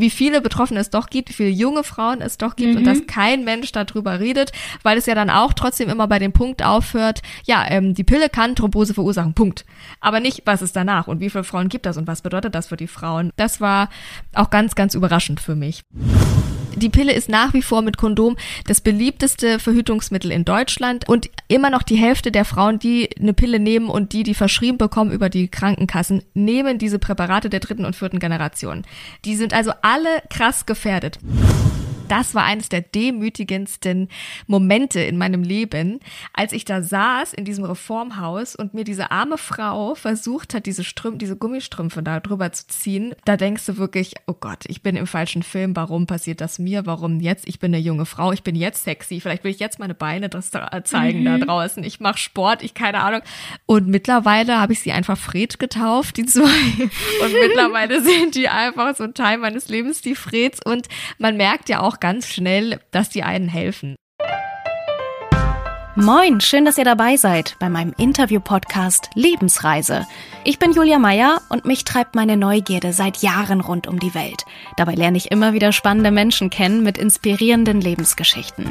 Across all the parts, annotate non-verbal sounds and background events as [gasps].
wie viele Betroffene es doch gibt, wie viele junge Frauen es doch gibt mhm. und dass kein Mensch darüber redet, weil es ja dann auch trotzdem immer bei dem Punkt aufhört, ja, ähm, die Pille kann Thrombose verursachen, Punkt. Aber nicht, was ist danach und wie viele Frauen gibt das und was bedeutet das für die Frauen. Das war auch ganz, ganz überraschend für mich. Die Pille ist nach wie vor mit Kondom das beliebteste Verhütungsmittel in Deutschland und immer noch die Hälfte der Frauen, die eine Pille nehmen und die die verschrieben bekommen über die Krankenkassen, nehmen diese Präparate der dritten und vierten Generation. Die sind also alle krass gefährdet das war eines der demütigendsten Momente in meinem Leben, als ich da saß in diesem Reformhaus und mir diese arme Frau versucht hat, diese Strümpfe, diese Gummistrümpfe da drüber zu ziehen. Da denkst du wirklich, oh Gott, ich bin im falschen Film. Warum passiert das mir? Warum jetzt? Ich bin eine junge Frau. Ich bin jetzt sexy. Vielleicht will ich jetzt meine Beine zeigen mhm. da draußen. Ich mache Sport. Ich keine Ahnung. Und mittlerweile habe ich sie einfach Fred getauft, die zwei. Und mittlerweile [laughs] sind die einfach so ein Teil meines Lebens, die Freds. Und man merkt ja auch ganz schnell, dass die einen helfen. Moin, schön, dass ihr dabei seid bei meinem Interview-Podcast Lebensreise. Ich bin Julia Meyer und mich treibt meine Neugierde seit Jahren rund um die Welt. Dabei lerne ich immer wieder spannende Menschen kennen mit inspirierenden Lebensgeschichten.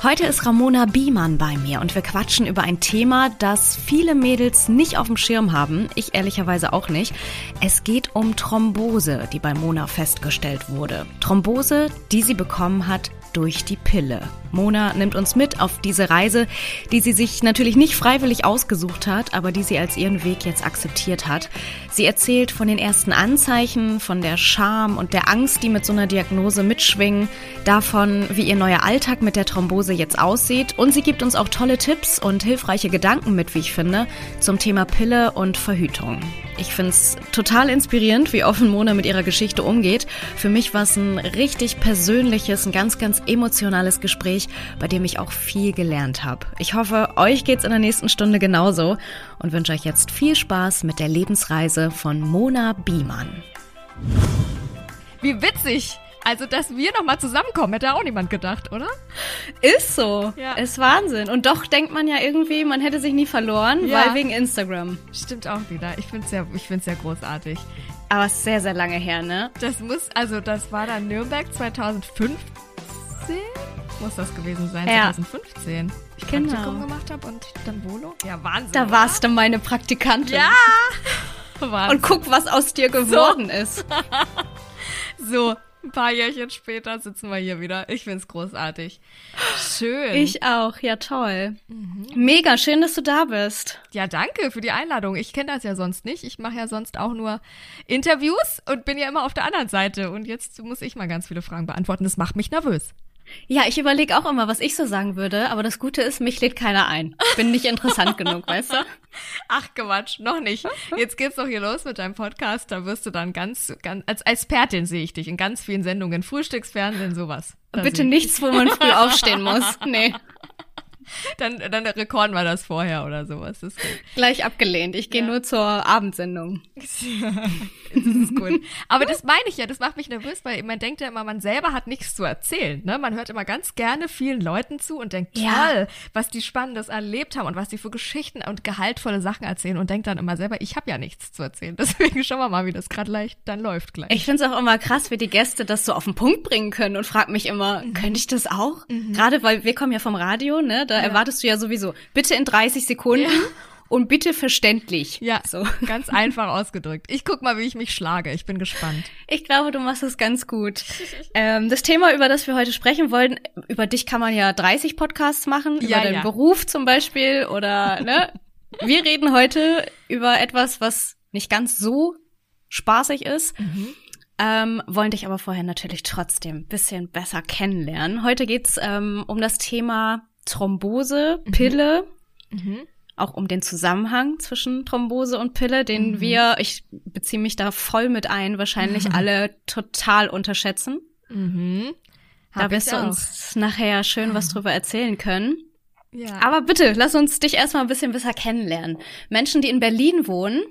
Heute ist Ramona Biemann bei mir und wir quatschen über ein Thema, das viele Mädels nicht auf dem Schirm haben. Ich ehrlicherweise auch nicht. Es geht um Thrombose, die bei Mona festgestellt wurde. Thrombose, die sie bekommen hat durch die Pille. Mona nimmt uns mit auf diese Reise, die sie sich natürlich nicht freiwillig ausgesucht hat, aber die sie als ihren Weg jetzt akzeptiert hat. Sie erzählt von den ersten Anzeichen, von der Scham und der Angst, die mit so einer Diagnose mitschwingen, davon, wie ihr neuer Alltag mit der Thrombose jetzt aussieht und sie gibt uns auch tolle Tipps und hilfreiche Gedanken mit, wie ich finde, zum Thema Pille und Verhütung. Ich finde es total inspirierend, wie offen Mona mit ihrer Geschichte umgeht. Für mich war es ein richtig persönliches, ein ganz, ganz emotionales Gespräch, bei dem ich auch viel gelernt habe. Ich hoffe, euch geht's in der nächsten Stunde genauso und wünsche euch jetzt viel Spaß mit der Lebensreise von Mona Biemann. Wie witzig! Also, dass wir nochmal zusammenkommen, hätte auch niemand gedacht, oder? Ist so. Ja. Ist Wahnsinn. Und doch denkt man ja irgendwie, man hätte sich nie verloren, ja. weil wegen Instagram. Stimmt auch wieder. Ich finde es ja, ich find's ja großartig. Aber es ist sehr, sehr lange her, ne? Das muss, also das war dann Nürnberg 2015? Muss das gewesen sein, ja. 2015. Ich genau. Praktikum gemacht habe und dann Volo. Ja, Wahnsinn. Da warst du meine Praktikantin. Ja! [laughs] Wahnsinn. Und guck, was aus dir geworden so. ist. [laughs] so, ein paar Jährchen später sitzen wir hier wieder. Ich find's großartig. Schön. Ich auch, ja toll. Mhm. Mega, schön, dass du da bist. Ja, danke für die Einladung. Ich kenne das ja sonst nicht. Ich mache ja sonst auch nur Interviews und bin ja immer auf der anderen Seite. Und jetzt muss ich mal ganz viele Fragen beantworten. Das macht mich nervös. Ja, ich überlege auch immer, was ich so sagen würde, aber das Gute ist, mich lädt keiner ein. Bin nicht interessant genug, [laughs] weißt du? Ach Quatsch, noch nicht. Jetzt geht's doch hier los mit deinem Podcast. Da wirst du dann ganz, ganz als Expertin sehe ich dich in ganz vielen Sendungen, Frühstücksfernsehen, sowas. Da Bitte nichts, wo man früh aufstehen muss. Nee. [laughs] dann, dann rekorden wir das vorher oder sowas. Das ist gut. Gleich abgelehnt. Ich gehe ja. nur zur Abendsendung. [laughs] das ist gut. Aber das meine ich ja, das macht mich nervös, weil man denkt ja immer, man selber hat nichts zu erzählen. Ne? Man hört immer ganz gerne vielen Leuten zu und denkt, ja. toll, was die Spannendes erlebt haben und was die für Geschichten und gehaltvolle Sachen erzählen und denkt dann immer selber, ich habe ja nichts zu erzählen. [laughs] Deswegen schauen wir mal, wie das gerade leicht dann läuft gleich. Ich finde es auch immer krass, wie die Gäste das so auf den Punkt bringen können und frag mich immer, mhm. könnte ich das auch? Mhm. Gerade weil wir kommen ja vom Radio, ne? Da ja. erwartest du ja sowieso. Bitte in 30 Sekunden. Ja. Und bitte verständlich. Ja, so. ganz einfach ausgedrückt. Ich guck mal, wie ich mich schlage. Ich bin gespannt. Ich glaube, du machst es ganz gut. ähm, das Thema, über das wir heute sprechen wollen, über dich kann man ja 30 Podcasts machen, ja, über deinen ja. Beruf zum Beispiel oder, ne? Wir reden heute über etwas, was nicht ganz so spaßig ist. Mhm. Ähm, wollen dich aber vorher natürlich trotzdem ein bisschen besser kennenlernen. Heute geht's ähm, um das Thema Thrombose, mhm. Pille. Mhm. auch um den Zusammenhang zwischen Thrombose und Pille, den mhm. wir, ich beziehe mich da voll mit ein, wahrscheinlich [laughs] alle total unterschätzen. Mhm. Da wirst du uns nachher schön was drüber erzählen können. Ja. Aber bitte, lass uns dich erstmal ein bisschen besser kennenlernen. Menschen, die in Berlin wohnen,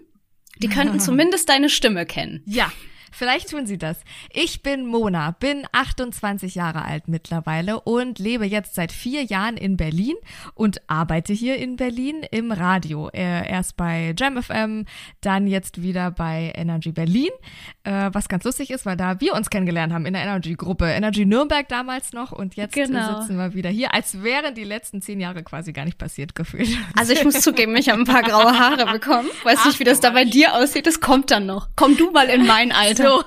die könnten [laughs] zumindest deine Stimme kennen. Ja, Vielleicht tun sie das. Ich bin Mona, bin 28 Jahre alt mittlerweile und lebe jetzt seit vier Jahren in Berlin und arbeite hier in Berlin im Radio. Äh, erst bei JamFM, dann jetzt wieder bei Energy Berlin, äh, was ganz lustig ist, weil da wir uns kennengelernt haben in der Energy-Gruppe. Energy Nürnberg damals noch und jetzt genau. sitzen wir wieder hier, als wären die letzten zehn Jahre quasi gar nicht passiert gefühlt. Also ich muss zugeben, ich habe ein paar graue Haare bekommen. Weiß Ach, nicht, wie das da bei dir aussieht. Das kommt dann noch. Komm du mal in mein [laughs] Alter. So.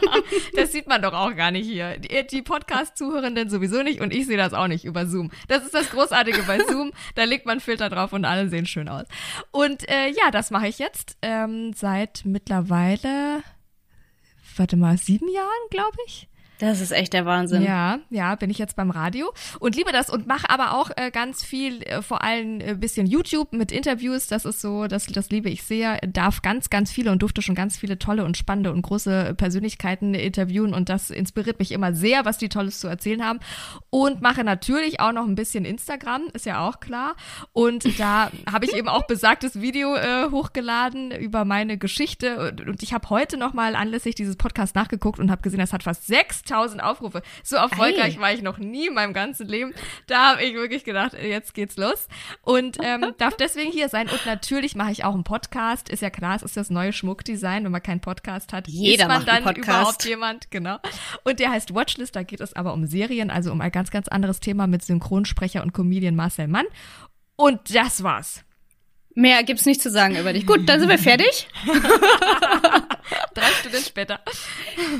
[laughs] das sieht man doch auch gar nicht hier. Die, die Podcast-Zuhörenden sowieso nicht und ich sehe das auch nicht über Zoom. Das ist das Großartige bei [laughs] Zoom. Da legt man Filter drauf und alle sehen schön aus. Und äh, ja, das mache ich jetzt ähm, seit mittlerweile, warte mal, sieben Jahren, glaube ich. Das ist echt der Wahnsinn. Ja, ja, bin ich jetzt beim Radio und liebe das und mache aber auch äh, ganz viel, äh, vor allem äh, bisschen YouTube mit Interviews. Das ist so, das, das liebe ich sehr. Darf ganz, ganz viele und durfte schon ganz viele tolle und spannende und große Persönlichkeiten interviewen und das inspiriert mich immer sehr, was die Tolles zu erzählen haben. Und mache natürlich auch noch ein bisschen Instagram, ist ja auch klar. Und da [laughs] habe ich eben auch besagtes Video äh, hochgeladen über meine Geschichte und, und ich habe heute noch mal anlässlich dieses Podcasts nachgeguckt und habe gesehen, das hat fast sechs 6000 Aufrufe. So erfolgreich Ei. war ich noch nie in meinem ganzen Leben. Da habe ich wirklich gedacht, jetzt geht's los. Und ähm, [laughs] darf deswegen hier sein. Und natürlich mache ich auch einen Podcast. Ist ja klar, es ist das neue Schmuckdesign. Wenn man keinen Podcast hat, Jeder ist man dann überhaupt jemand. Genau. Und der heißt Watchlist. Da geht es aber um Serien, also um ein ganz, ganz anderes Thema mit Synchronsprecher und Comedian Marcel Mann. Und das war's. Mehr gibt's nicht zu sagen über dich. Gut, dann sind wir fertig. [laughs] Drei Stunden später.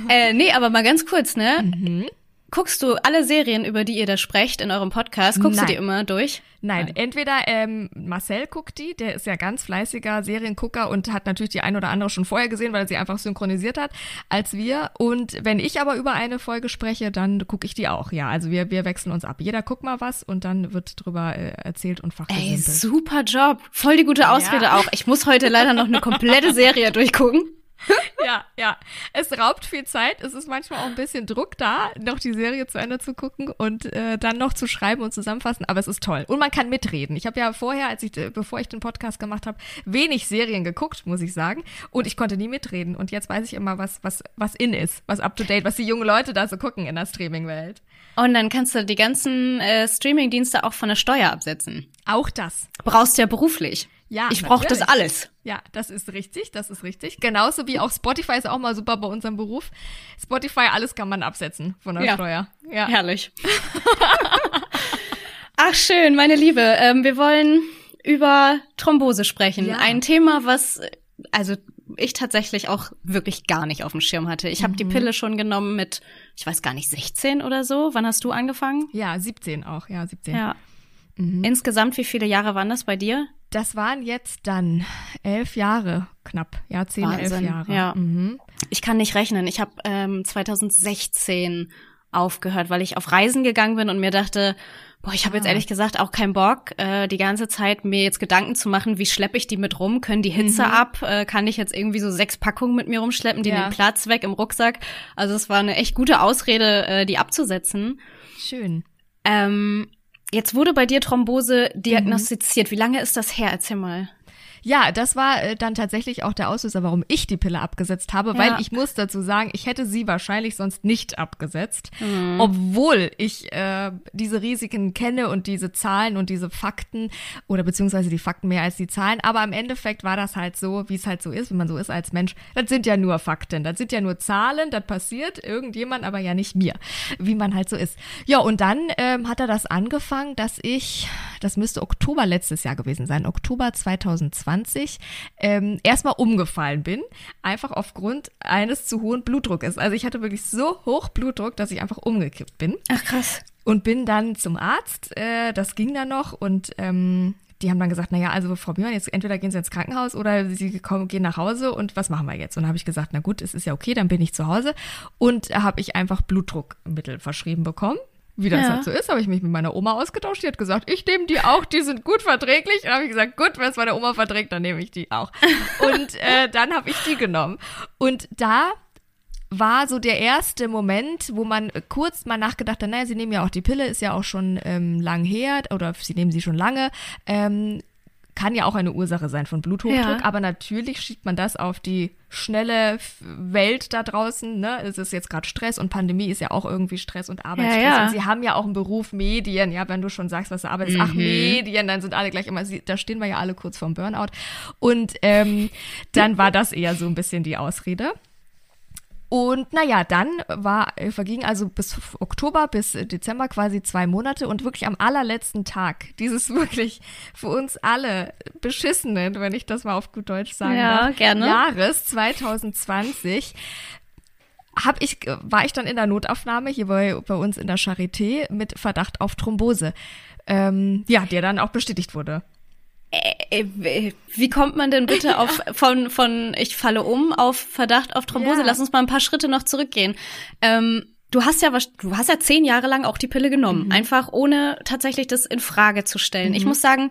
Äh, nee, aber mal ganz kurz, ne? Mhm. Guckst du alle Serien, über die ihr da sprecht in eurem Podcast, guckst Nein. du die immer durch? Nein, Nein. entweder ähm, Marcel guckt die, der ist ja ganz fleißiger Seriengucker und hat natürlich die ein oder andere schon vorher gesehen, weil er sie einfach synchronisiert hat, als wir. Und wenn ich aber über eine Folge spreche, dann gucke ich die auch. Ja, also wir, wir wechseln uns ab. Jeder guckt mal was und dann wird drüber äh, erzählt und fachgesimpelt. Ey, super Job. Voll die gute Ausrede ja. auch. Ich muss heute leider noch eine komplette Serie durchgucken. [laughs] ja, ja. Es raubt viel Zeit. Es ist manchmal auch ein bisschen Druck da, noch die Serie zu Ende zu gucken und äh, dann noch zu schreiben und zusammenfassen. Aber es ist toll. Und man kann mitreden. Ich habe ja vorher, als ich, äh, bevor ich den Podcast gemacht habe, wenig Serien geguckt, muss ich sagen. Und ich konnte nie mitreden. Und jetzt weiß ich immer, was, was, was in ist, was up to date, was die jungen Leute da so gucken in der Streaming-Welt. Und dann kannst du die ganzen äh, Streaming-Dienste auch von der Steuer absetzen. Auch das. Brauchst du ja beruflich. Ja, ich brauche das alles. Ja, das ist richtig, das ist richtig. Genauso wie auch Spotify ist auch mal super bei unserem Beruf. Spotify, alles kann man absetzen von der ja. Steuer. Ja, herrlich. [laughs] Ach schön, meine Liebe, ähm, wir wollen über Thrombose sprechen. Ja. Ein Thema, was also ich tatsächlich auch wirklich gar nicht auf dem Schirm hatte. Ich habe die mhm. Pille schon genommen mit, ich weiß gar nicht, 16 oder so. Wann hast du angefangen? Ja, 17 auch, ja, 17. Ja. Mhm. Insgesamt, wie viele Jahre waren das bei dir? Das waren jetzt dann elf Jahre knapp, ja, zehn, Wahnsinn. elf Jahre. Ja. Mhm. Ich kann nicht rechnen. Ich habe ähm, 2016 aufgehört, weil ich auf Reisen gegangen bin und mir dachte, boah, ich habe jetzt ah. ehrlich gesagt auch keinen Bock, äh, die ganze Zeit mir jetzt Gedanken zu machen, wie schleppe ich die mit rum, können die Hitze mhm. ab, äh, kann ich jetzt irgendwie so sechs Packungen mit mir rumschleppen, die ja. nehmen Platz weg im Rucksack. Also es war eine echt gute Ausrede, äh, die abzusetzen. Schön. Ähm, Jetzt wurde bei dir Thrombose diagnostiziert. Mhm. Wie lange ist das her? Erzähl mal. Ja, das war äh, dann tatsächlich auch der Auslöser, warum ich die Pille abgesetzt habe, ja. weil ich muss dazu sagen, ich hätte sie wahrscheinlich sonst nicht abgesetzt, mhm. obwohl ich äh, diese Risiken kenne und diese Zahlen und diese Fakten oder beziehungsweise die Fakten mehr als die Zahlen. Aber im Endeffekt war das halt so, wie es halt so ist, wenn man so ist als Mensch. Das sind ja nur Fakten, das sind ja nur Zahlen, das passiert irgendjemand, aber ja nicht mir, wie man halt so ist. Ja, und dann ähm, hat er das angefangen, dass ich, das müsste Oktober letztes Jahr gewesen sein, Oktober 2020 20 ähm, erstmal umgefallen bin, einfach aufgrund eines zu hohen Blutdruckes. Also ich hatte wirklich so hoch Blutdruck, dass ich einfach umgekippt bin. Ach krass. Und bin dann zum Arzt, äh, das ging dann noch und ähm, die haben dann gesagt, naja, also Frau Björn, jetzt entweder gehen Sie ins Krankenhaus oder Sie kommen, gehen nach Hause und was machen wir jetzt? Und dann habe ich gesagt, na gut, es ist ja okay, dann bin ich zu Hause und habe ich einfach Blutdruckmittel verschrieben bekommen Wie das ja. halt so ist, habe ich mich mit meiner Oma ausgetauscht. Die hat gesagt, ich nehme die auch, die sind gut verträglich. Und habe ich gesagt, gut, wenn es meine Oma verträgt, dann nehme ich die auch. [laughs] Und äh, dann habe ich die genommen. Und da war so der erste Moment, wo man kurz mal nachgedacht hat, naja, sie nehmen ja auch die Pille, ist ja auch schon ähm, lang her oder sie nehmen sie schon lange. Ähm, kann ja auch eine Ursache sein von Bluthochdruck, ja. aber natürlich schiebt man das auf die schnelle Welt da draußen. Ne? Es ist jetzt gerade Stress und Pandemie ist ja auch irgendwie Stress und Arbeitsstress. Ja, ja. Und sie haben ja auch einen Beruf Medien. Ja, wenn du schon sagst, was du arbeitest, mhm. ach Medien, dann sind alle gleich immer, da stehen wir ja alle kurz vorm Burnout. Und ähm, dann war das eher so ein bisschen die Ausrede. Und naja, dann war, äh, verging also bis Oktober, bis Dezember quasi zwei Monate und wirklich am allerletzten Tag [laughs] dieses wirklich für uns alle beschissenen, wenn ich das mal auf gut Deutsch sagen ja, darf, gerne. Jahres 2020 hab ich, war ich dann in der Notaufnahme hier bei, bei uns in der Charité mit Verdacht auf Thrombose. Ähm, ja, der dann auch bestätigt wurde. Äh, äh, wie kommt man denn bitte auf [laughs] von von ich falle um auf Verdacht auf Thrombose? Ja. Lass uns mal ein paar Schritte noch zurückgehen. Ähm, du hast ja was, du hast ja zehn Jahre lang auch die Pille genommen, mhm. einfach ohne tatsächlich das in Frage zu stellen. Mhm. Ich muss sagen,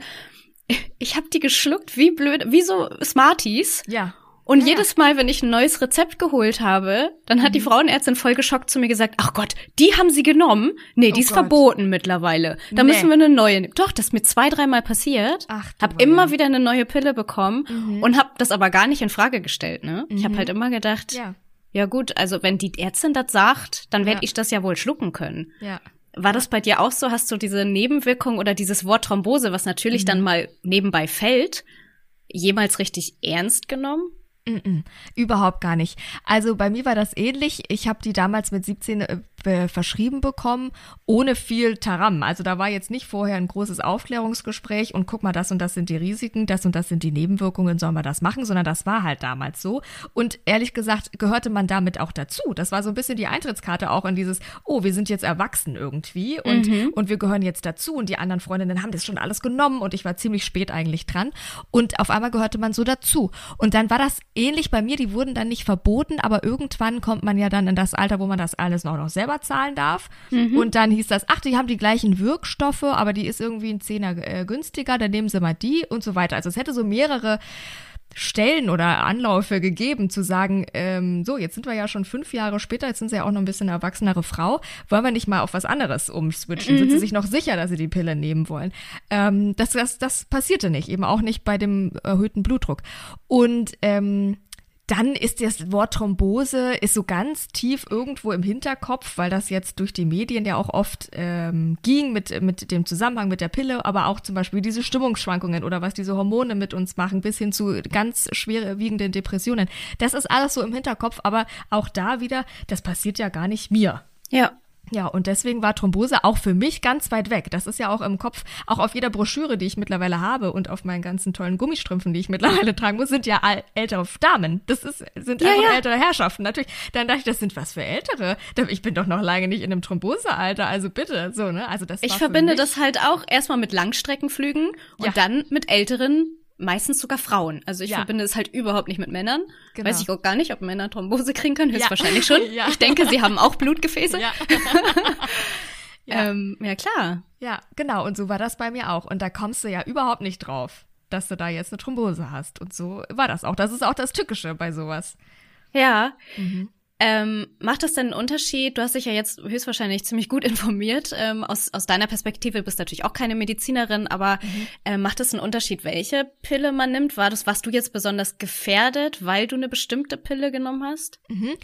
[laughs] ich habe die geschluckt wie blöd, wie so Smarties. Ja. Und ja. jedes Mal, wenn ich ein neues Rezept geholt habe, dann hat mhm. die Frauenärztin voll geschockt zu mir gesagt, ach Gott, die haben sie genommen? Nee, die oh ist Gott. verboten mittlerweile. Da nee. müssen wir eine neue nehmen. Doch, das ist mir zwei, dreimal passiert. Ach, hab immer wieder eine neue Pille bekommen mhm. und hab das aber gar nicht in Frage gestellt, ne? Mhm. Ich habe halt immer gedacht, ja. ja gut, also wenn die Ärztin das sagt, dann werde ja. ich das ja wohl schlucken können. Ja. War das bei dir auch so? Hast du diese Nebenwirkung oder dieses Wort Thrombose, was natürlich mhm. dann mal nebenbei fällt, jemals richtig ernst genommen? Mm -mm, überhaupt gar nicht. Also bei mir war das ähnlich. Ich habe die damals mit 17 äh, verschrieben bekommen, ohne viel Taram. Also da war jetzt nicht vorher ein großes Aufklärungsgespräch und guck mal, das und das sind die Risiken, das und das sind die Nebenwirkungen, sollen wir das machen, sondern das war halt damals so. Und ehrlich gesagt gehörte man damit auch dazu. Das war so ein bisschen die Eintrittskarte auch in dieses, oh, wir sind jetzt erwachsen irgendwie und, mhm. und wir gehören jetzt dazu und die anderen Freundinnen haben das schon alles genommen und ich war ziemlich spät eigentlich dran. Und auf einmal gehörte man so dazu. Und dann war das ähnlich bei mir, die wurden dann nicht verboten, aber irgendwann kommt man ja dann in das Alter, wo man das alles noch, noch selber zahlen darf. Mhm. Und dann hieß das, ach, die haben die gleichen Wirkstoffe, aber die ist irgendwie ein Zehner äh, günstiger, dann nehmen sie mal die und so weiter. Also es hätte so mehrere Stellen oder Anläufe gegeben, zu sagen, ähm, so, jetzt sind wir ja schon fünf Jahre später, jetzt sind sie ja auch noch ein bisschen erwachsenere Frau, wollen wir nicht mal auf was anderes umswitchen? Mhm. Sind sie sich noch sicher, dass sie die Pille nehmen wollen? Ähm, das, das, das passierte nicht, eben auch nicht bei dem erhöhten Blutdruck. Und ähm, dann ist das Wort Thrombose ist so ganz tief irgendwo im Hinterkopf, weil das jetzt durch die Medien ja auch oft ähm, ging mit, mit dem Zusammenhang mit der Pille, aber auch zum Beispiel diese Stimmungsschwankungen oder was diese Hormone mit uns machen, bis hin zu ganz schwerwiegenden Depressionen. Das ist alles so im Hinterkopf, aber auch da wieder, das passiert ja gar nicht mir. Ja. Ja, und deswegen war Thrombose auch für mich ganz weit weg. Das ist ja auch im Kopf, auch auf jeder Broschüre, die ich mittlerweile habe und auf meinen ganzen tollen Gummistrümpfen, die ich mittlerweile [laughs] tragen muss, sind ja ältere Damen. Das ist, sind ja, einfach ja. ältere Herrschaften. Natürlich, dann dachte ich, das sind was für Ältere. Ich bin doch noch lange nicht in einem Thrombosealter, also bitte, so, ne? Also das Ich verbinde das halt auch erstmal mit Langstreckenflügen und ja. dann mit älteren meistens sogar Frauen. Also ich ja. verbinde es halt überhaupt nicht mit Männern. Genau. Weiß ich auch gar nicht, ob Männer Thrombose kriegen können. Höchstwahrscheinlich ja. schon. [laughs] ja. Ich denke, sie haben auch Blutgefäße. Ja. [laughs] ja. Ähm, ja, klar. Ja, genau. Und so war das bei mir auch. Und da kommst du ja überhaupt nicht drauf, dass du da jetzt eine Thrombose hast. Und so war das auch. Das ist auch das Tückische bei sowas. Ja. Mhm. Ähm, macht das denn einen Unterschied? Du hast dich ja jetzt höchstwahrscheinlich ziemlich gut [laughs] informiert. Ähm, aus, aus deiner Perspektive bist du natürlich auch keine Medizinerin, aber mhm. äh, macht es einen Unterschied, welche Pille man nimmt? War das, warst du jetzt besonders gefährdet, weil du eine bestimmte Pille genommen hast? Mhm.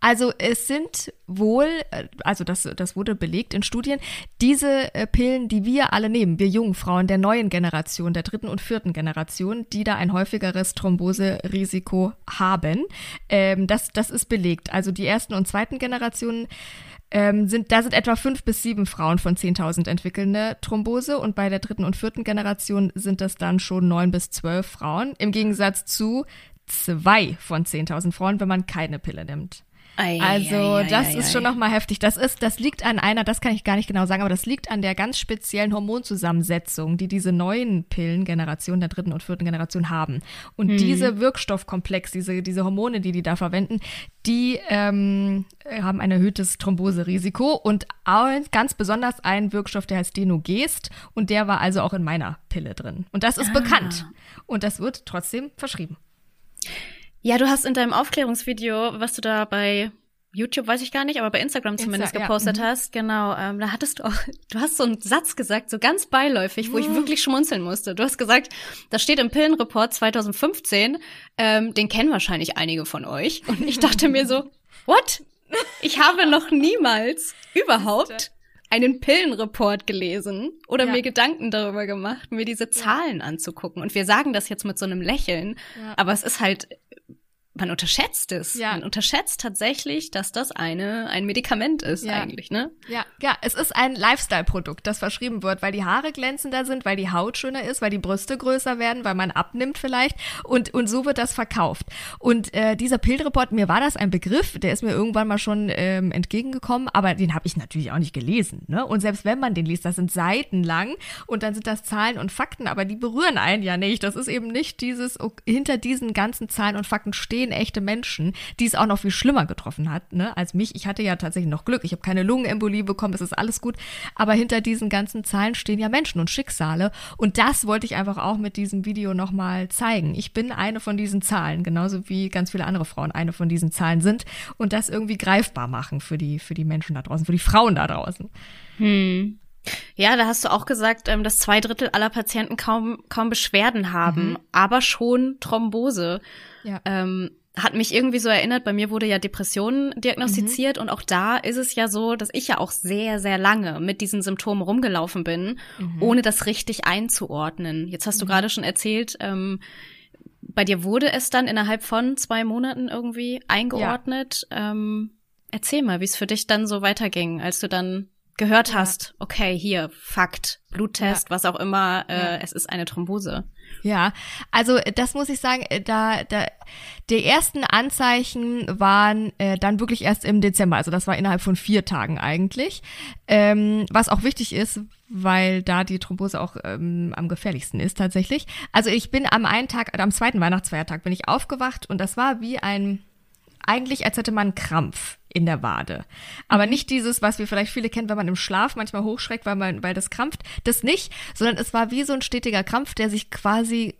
Also es sind wohl, äh, also das, das wurde belegt in Studien, diese äh, Pillen, die wir alle nehmen, wir jungen Frauen der neuen Generation, der dritten und vierten Generation, die da ein häufigeres Thromboserisiko haben, ähm, das, das ist belegt. Also die ersten und zweiten Generationen, ähm, sind, da sind etwa fünf bis sieben Frauen von 10.000 entwickelnde Thrombose und bei der dritten und vierten Generation sind das dann schon neun bis zwölf Frauen, im Gegensatz zu zwei von 10.000 Frauen, wenn man keine Pille nimmt. Ei, also ei, das ei, ist schon nochmal heftig. Das ist, das liegt an einer, das kann ich gar nicht genau sagen, aber das liegt an der ganz speziellen Hormonzusammensetzung, die diese neuen Pillengenerationen der dritten und vierten Generation haben. Und hm. diese Wirkstoffkomplex, diese, diese Hormone, die die da verwenden, die ähm, haben ein erhöhtes Thromboserisiko und ganz besonders ein Wirkstoff, der heißt Denogest und der war also auch in meiner Pille drin. Und das ist ah. bekannt und das wird trotzdem verschrieben. Ja, du hast in deinem Aufklärungsvideo, was du da bei YouTube weiß ich gar nicht, aber bei Instagram zumindest Insta, gepostet ja. Mhm. hast, genau, ähm, da hattest du auch, [laughs] du hast so einen Satz gesagt, so ganz beiläufig, wo ich wirklich schmunzeln musste. Du hast gesagt, das steht im Pillenreport 2015, ähm, den kennen wahrscheinlich einige von euch. Und ich dachte mir so, [laughs] what? Ich habe noch niemals überhaupt einen Pillenreport gelesen oder ja. mir Gedanken darüber gemacht, mir diese Zahlen ja. anzugucken. Und wir sagen das jetzt mit so einem Lächeln, ja. aber es ist halt man unterschätzt es. Ja. Man unterschätzt tatsächlich, dass das eine ein Medikament ist ja. eigentlich, ne? Ja, ja, es ist ein Lifestyle-Produkt, das verschrieben wird, weil die Haare glänzender sind, weil die Haut schöner ist, weil die Brüste größer werden, weil man abnimmt vielleicht und und so wird das verkauft. Und äh, dieser Pillreport, mir war das ein Begriff, der ist mir irgendwann mal schon ähm, entgegengekommen, aber den habe ich natürlich auch nicht gelesen, ne? Und selbst wenn man den liest, das sind Seiten lang und dann sind das Zahlen und Fakten, aber die berühren einen ja nicht. Das ist eben nicht dieses hinter diesen ganzen Zahlen und Fakten stehen stehen echte Menschen, die es auch noch viel schlimmer getroffen hat, ne, als mich. Ich hatte ja tatsächlich noch Glück. Ich habe keine Lungenembolie bekommen, es ist alles gut. Aber hinter diesen ganzen Zahlen stehen ja Menschen und Schicksale. Und das wollte ich einfach auch mit diesem Video nochmal zeigen. Ich bin eine von diesen Zahlen, genauso wie ganz viele andere Frauen eine von diesen Zahlen sind. Und das irgendwie greifbar machen für die, für die Menschen da draußen, für die Frauen da draußen. Hm. Ja, da hast du auch gesagt, ähm, dass zwei Drittel aller Patienten kaum, kaum Beschwerden haben, mhm. aber schon Thrombose. Ja. Ähm, hat mich irgendwie so erinnert, bei mir wurde ja Depression diagnostiziert mhm. und auch da ist es ja so, dass ich ja auch sehr, sehr lange mit diesen Symptomen rumgelaufen bin, mhm. ohne das richtig einzuordnen. Jetzt hast du mhm. gerade schon erzählt, ähm, bei dir wurde es dann innerhalb von zwei Monaten irgendwie eingeordnet. Ja. Ähm, erzähl mal, wie es für dich dann so weiterging, als du dann gehört ja. hast, okay, hier, Fakt, Bluttest, ja. was auch immer, äh, es ist eine Thrombose. Ja, also das muss ich sagen, äh, da, da die ersten Anzeichen waren äh, dann wirklich erst im Dezember, also das war innerhalb von vier Tagen eigentlich, ähm, was auch wichtig ist, weil da die Thrombose auch ähm, am gefährlichsten ist tatsächlich. Also ich bin am einen Tag, am zweiten Weihnachtsfeiertag bin ich aufgewacht und das war wie ein eigentlich, als hätte man einen Krampf in der Wade. Aber nicht dieses, was wir vielleicht viele kennen, wenn man im Schlaf manchmal hochschreckt, weil man, weil das krampft. Das nicht, sondern es war wie so ein stetiger Krampf, der sich quasi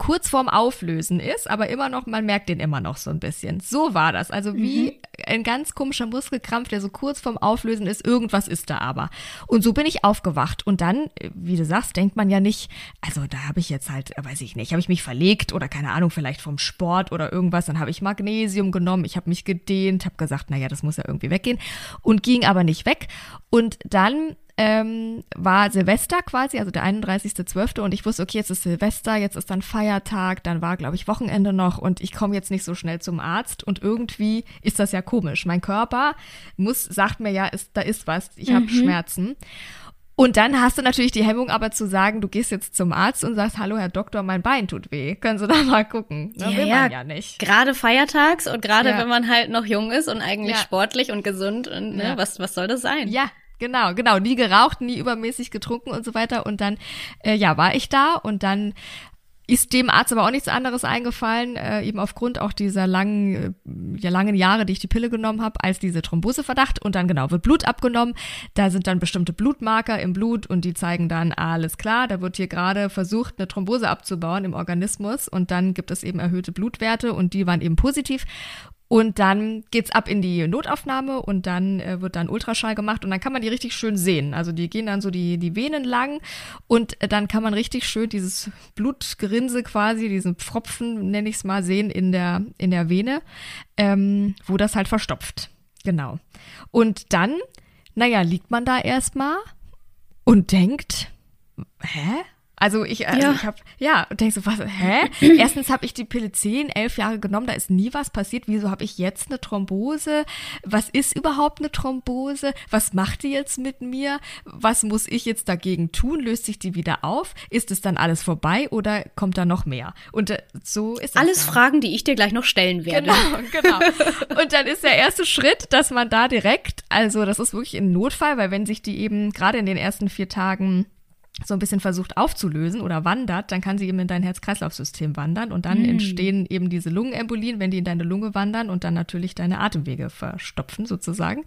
kurz vorm Auflösen ist, aber immer noch, man merkt den immer noch so ein bisschen. So war das. Also wie mhm. ein ganz komischer Muskelkrampf, der so kurz vorm Auflösen ist, irgendwas ist da aber. Und so bin ich aufgewacht. Und dann, wie du sagst, denkt man ja nicht, also da habe ich jetzt halt, weiß ich nicht, habe ich mich verlegt oder keine Ahnung, vielleicht vom Sport oder irgendwas, dann habe ich Magnesium genommen, ich habe mich gedehnt, habe gesagt, naja, das muss ja irgendwie weggehen und ging aber nicht weg. Und dann ähm, war Silvester quasi, also der 31.12. und ich wusste, okay, jetzt ist Silvester, jetzt ist dann Feiertag, dann war, glaube ich, Wochenende noch und ich komme jetzt nicht so schnell zum Arzt und irgendwie ist das ja komisch. Mein Körper muss, sagt mir ja, ist, da ist was, ich habe mhm. Schmerzen. Und dann hast du natürlich die Hemmung aber zu sagen, du gehst jetzt zum Arzt und sagst, hallo Herr Doktor, mein Bein tut weh. Können Sie da [laughs] mal gucken? Ne? Ja, Will man ja nicht. Gerade feiertags und gerade ja. wenn man halt noch jung ist und eigentlich ja. sportlich und gesund und ne, ja. was, was soll das sein? Ja, Genau, genau. Nie geraucht, nie übermäßig getrunken und so weiter. Und dann, äh, ja, war ich da und dann ist dem Arzt aber auch nichts anderes eingefallen, äh, eben aufgrund auch dieser langen, äh, ja, langen Jahre, die ich die Pille genommen habe, als diese Thromboseverdacht. Und dann genau wird Blut abgenommen. Da sind dann bestimmte Blutmarker im Blut und die zeigen dann, alles klar, da wird hier gerade versucht, eine Thrombose abzubauen im Organismus. Und dann gibt es eben erhöhte Blutwerte und die waren eben positiv. Und dann geht's ab in die Notaufnahme und dann äh, wird dann Ultraschall gemacht und dann kann man die richtig schön sehen. Also die gehen dann so die, die Venen lang und äh, dann kann man richtig schön dieses Blutgerinse quasi, diesen Pfropfen, nenne ich es mal, sehen in der, in der Vene, ähm, wo das halt verstopft. Genau. Und dann, naja, liegt man da erstmal und denkt, hä? Also ich, also Ja. ich habe, ja, und denk so, was, hä? [clears throat] Erstens habe ich die Pille 10, 11 Jahre genommen, da ist nie was passiert. Wieso habe ich jetzt eine Thrombose? Was ist überhaupt eine Thrombose? Was macht die jetzt mit mir? Was muss ich jetzt dagegen tun? Löst sich die wieder auf? Ist es dann alles vorbei oder kommt da noch mehr? Und äh, so ist Alles dann. Fragen, die ich dir gleich noch stellen werde. Genau, [laughs] genau. Und dann ist der erste Schritt, dass man da direkt, also das ist wirklich ein Notfall, weil wenn sich die eben gerade in den ersten vier Tagen so ein bisschen versucht aufzulösen oder wandert, dann kann sie eben in dein Herz-Kreislauf-System wandern und dann entstehen eben diese Lungenembolien, wenn die in deine Lunge wandern und dann natürlich deine Atemwege verstopfen sozusagen.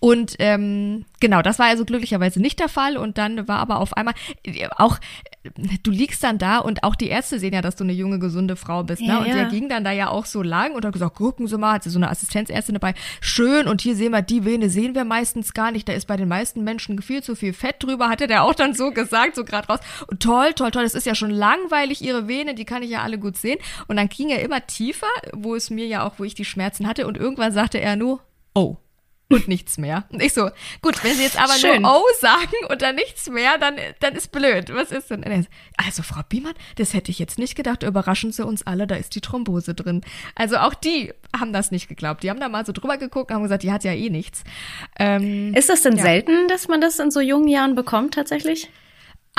Und ähm, genau, das war also glücklicherweise nicht der Fall. Und dann war aber auf einmal äh, auch, äh, du liegst dann da und auch die Ärzte sehen ja, dass du eine junge, gesunde Frau bist. Ja, ne? Und ja. der ging dann da ja auch so lang und hat gesagt, gucken Sie mal, hat sie so eine Assistenzärztin dabei, schön, und hier sehen wir, die Vene sehen wir meistens gar nicht. Da ist bei den meisten Menschen viel zu viel Fett drüber, hatte der auch dann so [laughs] gesagt, so gerade raus. Und toll, toll, toll, das ist ja schon langweilig, Ihre Vene, die kann ich ja alle gut sehen. Und dann ging er immer tiefer, wo es mir ja auch, wo ich die Schmerzen hatte. Und irgendwann sagte er nur, oh und nichts mehr. Und ich so, gut, wenn Sie jetzt aber Schön. nur Oh sagen und dann nichts mehr, dann, dann ist blöd. Was ist denn? Also, Frau Biemann, das hätte ich jetzt nicht gedacht. Überraschen Sie uns alle, da ist die Thrombose drin. Also auch die haben das nicht geglaubt. Die haben da mal so drüber geguckt und haben gesagt, die hat ja eh nichts. Ähm, Ist das denn Ja. selten, dass man das in so jungen Jahren bekommt tatsächlich?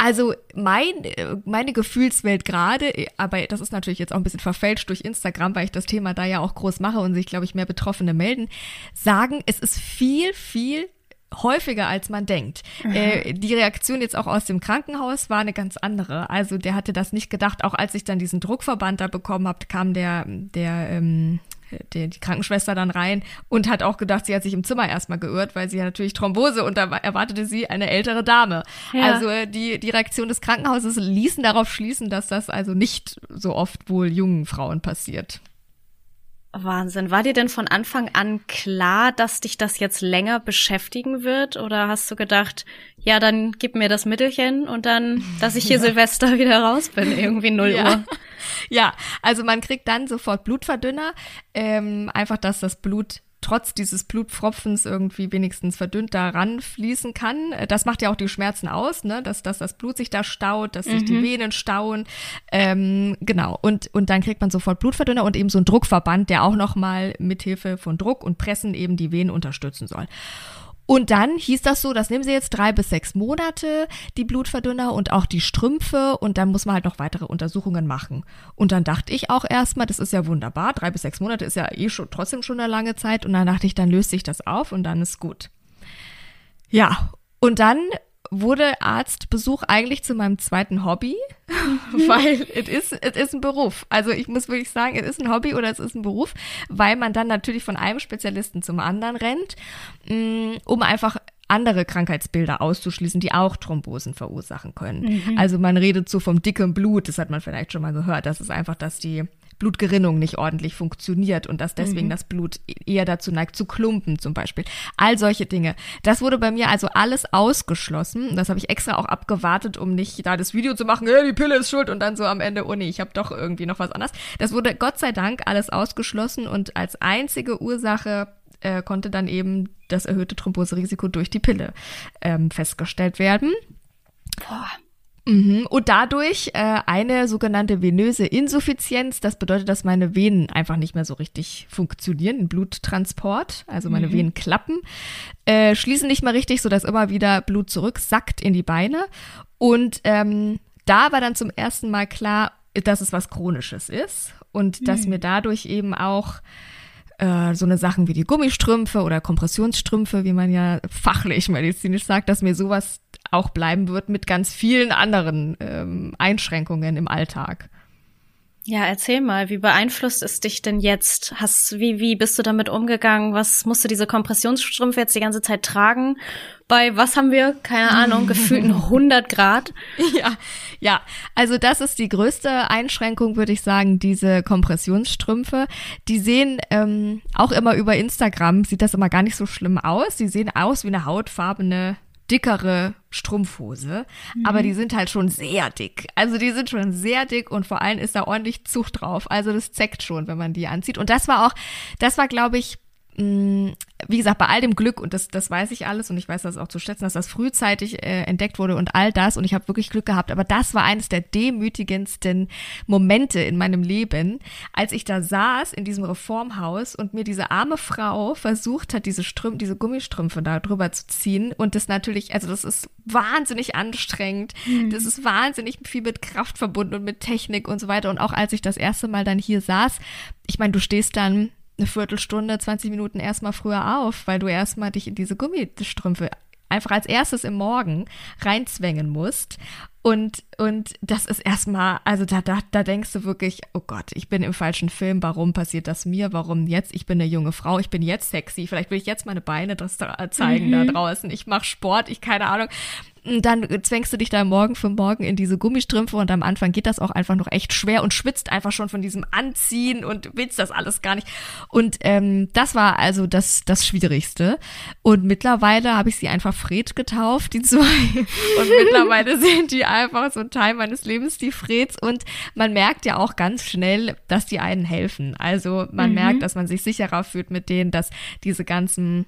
Also mein, äh, meine Gefühlswelt gerade, äh, aber das ist natürlich jetzt auch ein bisschen verfälscht durch Instagram, weil ich das Thema da ja auch groß mache und sich, glaube ich, mehr Betroffene melden, sagen, es ist viel, viel häufiger als man denkt. Äh, die Reaktion jetzt auch aus dem Krankenhaus war eine ganz andere. Also der hatte das nicht gedacht. Auch als ich dann diesen Druckverband da bekommen habe, kam der, der, ähm, der, die Krankenschwester dann rein und hat auch gedacht, sie hat sich im Zimmer erstmal geirrt, weil sie ja natürlich Thrombose und da war- erwartete sie eine ältere Dame. Ja. Also äh, die, die Reaktion des Krankenhauses ließen darauf schließen, dass das also nicht so oft wohl jungen Frauen passiert. Wahnsinn. War dir denn von Anfang an klar, dass dich das jetzt länger beschäftigen wird? Oder hast du gedacht, ja, dann gib mir das Mittelchen und dann, dass ich hier [laughs] Silvester wieder raus bin, irgendwie 0 Ja. Uhr? Ja, also man kriegt dann sofort Blutverdünner, ähm, einfach, dass das Blut trotz dieses Blutpfropfens irgendwie wenigstens verdünnt da ranfließen kann. Äh, Das macht ja auch die Schmerzen aus, ne? dass, dass das Blut sich da staut, dass sich die Venen stauen. Ähm, genau. Und, und dann kriegt man sofort Blutverdünner und eben so einen Druckverband, der auch nochmal mithilfe von Druck und Pressen eben die Venen unterstützen soll. Und dann hieß das so, das nehmen sie jetzt drei bis sechs Monate, die Blutverdünner und auch die Strümpfe und dann muss man halt noch weitere Untersuchungen machen. Und dann dachte ich auch erstmal, das ist ja wunderbar, drei bis sechs Monate ist ja eh schon trotzdem schon eine lange Zeit und dann dachte ich, dann löst sich das auf und dann ist gut. Ja, und dann wurde Arztbesuch eigentlich zu meinem zweiten Hobby, [laughs] weil es ist, es ist ein Beruf. Also ich muss wirklich sagen, es ist ein Hobby oder es ist ein Beruf, weil man dann natürlich von einem Spezialisten zum anderen rennt, mh, um einfach andere Krankheitsbilder auszuschließen, die auch Thrombosen verursachen können. Also man redet so vom dicken Blut, das hat man vielleicht schon mal gehört. Das ist einfach, dass die Blutgerinnung nicht ordentlich funktioniert und dass deswegen das Blut eher dazu neigt zu klumpen zum Beispiel. All solche Dinge. Das wurde bei mir also alles ausgeschlossen. Das habe ich extra auch abgewartet, um nicht da das Video zu machen, hey, die Pille ist schuld und dann so am Ende, oh nee, ich habe doch irgendwie noch was anderes. Das wurde Gott sei Dank alles ausgeschlossen und als einzige Ursache äh, konnte dann eben das erhöhte Thromboserisiko durch die Pille ähm, festgestellt werden. Boah. Mhm. Und dadurch äh, eine sogenannte venöse Insuffizienz. Das bedeutet, dass meine Venen einfach nicht mehr so richtig funktionieren, ein Bluttransport, also meine Venen klappen, äh, schließen nicht mehr richtig, sodass immer wieder Blut zurücksackt in die Beine. Und ähm, da war dann zum ersten Mal klar, dass es was Chronisches ist und dass mir dadurch eben auch äh, so eine Sachen wie die Gummistrümpfe oder Kompressionsstrümpfe, wie man ja fachlich medizinisch sagt, dass mir sowas auch bleiben wird mit ganz vielen anderen ähm, Einschränkungen im Alltag. Ja, erzähl mal, wie beeinflusst es dich denn jetzt? Hast, wie, wie bist du damit umgegangen? Was musst du diese Kompressionsstrümpfe jetzt die ganze Zeit tragen? Bei was haben wir? Keine Ahnung, [laughs] gefühlten 100 Grad. Ja, ja. Also das ist die größte Einschränkung, würde ich sagen, diese Kompressionsstrümpfe. Die sehen ähm, auch immer über Instagram, sieht das immer gar nicht so schlimm aus. Die sehen aus wie eine hautfarbene dickere Strumpfhose, aber die sind halt schon sehr dick. Also die sind schon sehr dick und vor allem ist da ordentlich Zucht drauf. Also das zeckt schon, wenn man die anzieht. Und das war auch, das war, glaube ich, wie gesagt, bei all dem Glück, und das, das weiß ich alles und ich weiß das auch zu schätzen, dass das frühzeitig äh, entdeckt wurde und all das und ich habe wirklich Glück gehabt, aber das war eines der demütigendsten Momente in meinem Leben, als ich da saß in diesem Reformhaus und mir diese arme Frau versucht hat, diese Strümpfe, diese Gummistrümpfe da drüber zu ziehen und das natürlich, also das ist wahnsinnig anstrengend, mhm. das ist wahnsinnig viel mit Kraft verbunden und mit Technik und so weiter. Und auch als ich das erste Mal dann hier saß, ich meine, du stehst dann eine Viertelstunde, 20 Minuten erstmal früher auf, weil du erstmal dich in diese Gummistrümpfe einfach als erstes im Morgen reinzwängen musst. Und, und das ist erstmal, also da, da, da denkst du wirklich, oh Gott, ich bin im falschen Film, warum passiert das mir? Warum jetzt? Ich bin eine junge Frau, ich bin jetzt sexy, vielleicht will ich jetzt meine Beine das da zeigen mhm. da draußen. Ich mache Sport, ich keine Ahnung dann zwängst du dich da morgen für morgen in diese Gummistrümpfe und am Anfang geht das auch einfach noch echt schwer und schwitzt einfach schon von diesem Anziehen und willst das alles gar nicht. Und ähm, das war also das, das Schwierigste. Und mittlerweile habe ich sie einfach Fred getauft, die zwei. Und [laughs] mittlerweile sind die einfach so ein Teil meines Lebens, die Freds. Und man merkt ja auch ganz schnell, dass die einen helfen. Also man mhm. merkt, dass man sich sicherer fühlt mit denen, dass diese ganzen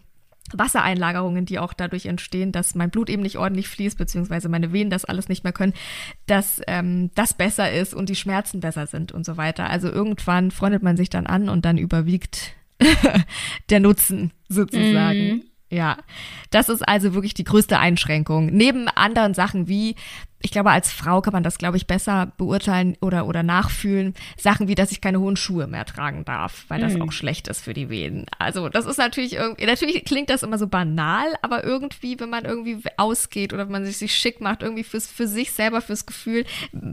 Wassereinlagerungen, die auch dadurch entstehen, dass mein Blut eben nicht ordentlich fließt, beziehungsweise meine Venen das alles nicht mehr können, dass ähm, das besser ist und die Schmerzen besser sind und so weiter. Also irgendwann freundet man sich dann an und dann überwiegt [laughs] der Nutzen sozusagen. Mhm. Ja, das ist also wirklich die größte Einschränkung. Neben anderen Sachen wie, ich glaube, als Frau kann man das, glaube ich, besser beurteilen oder, oder nachfühlen. Sachen wie, dass ich keine hohen Schuhe mehr tragen darf, weil das mhm. auch schlecht ist für die Venen. Also, das ist natürlich irgendwie, natürlich klingt das immer so banal, aber irgendwie, wenn man irgendwie ausgeht oder wenn man sich, sich schick macht, irgendwie fürs, für sich selber, fürs Gefühl,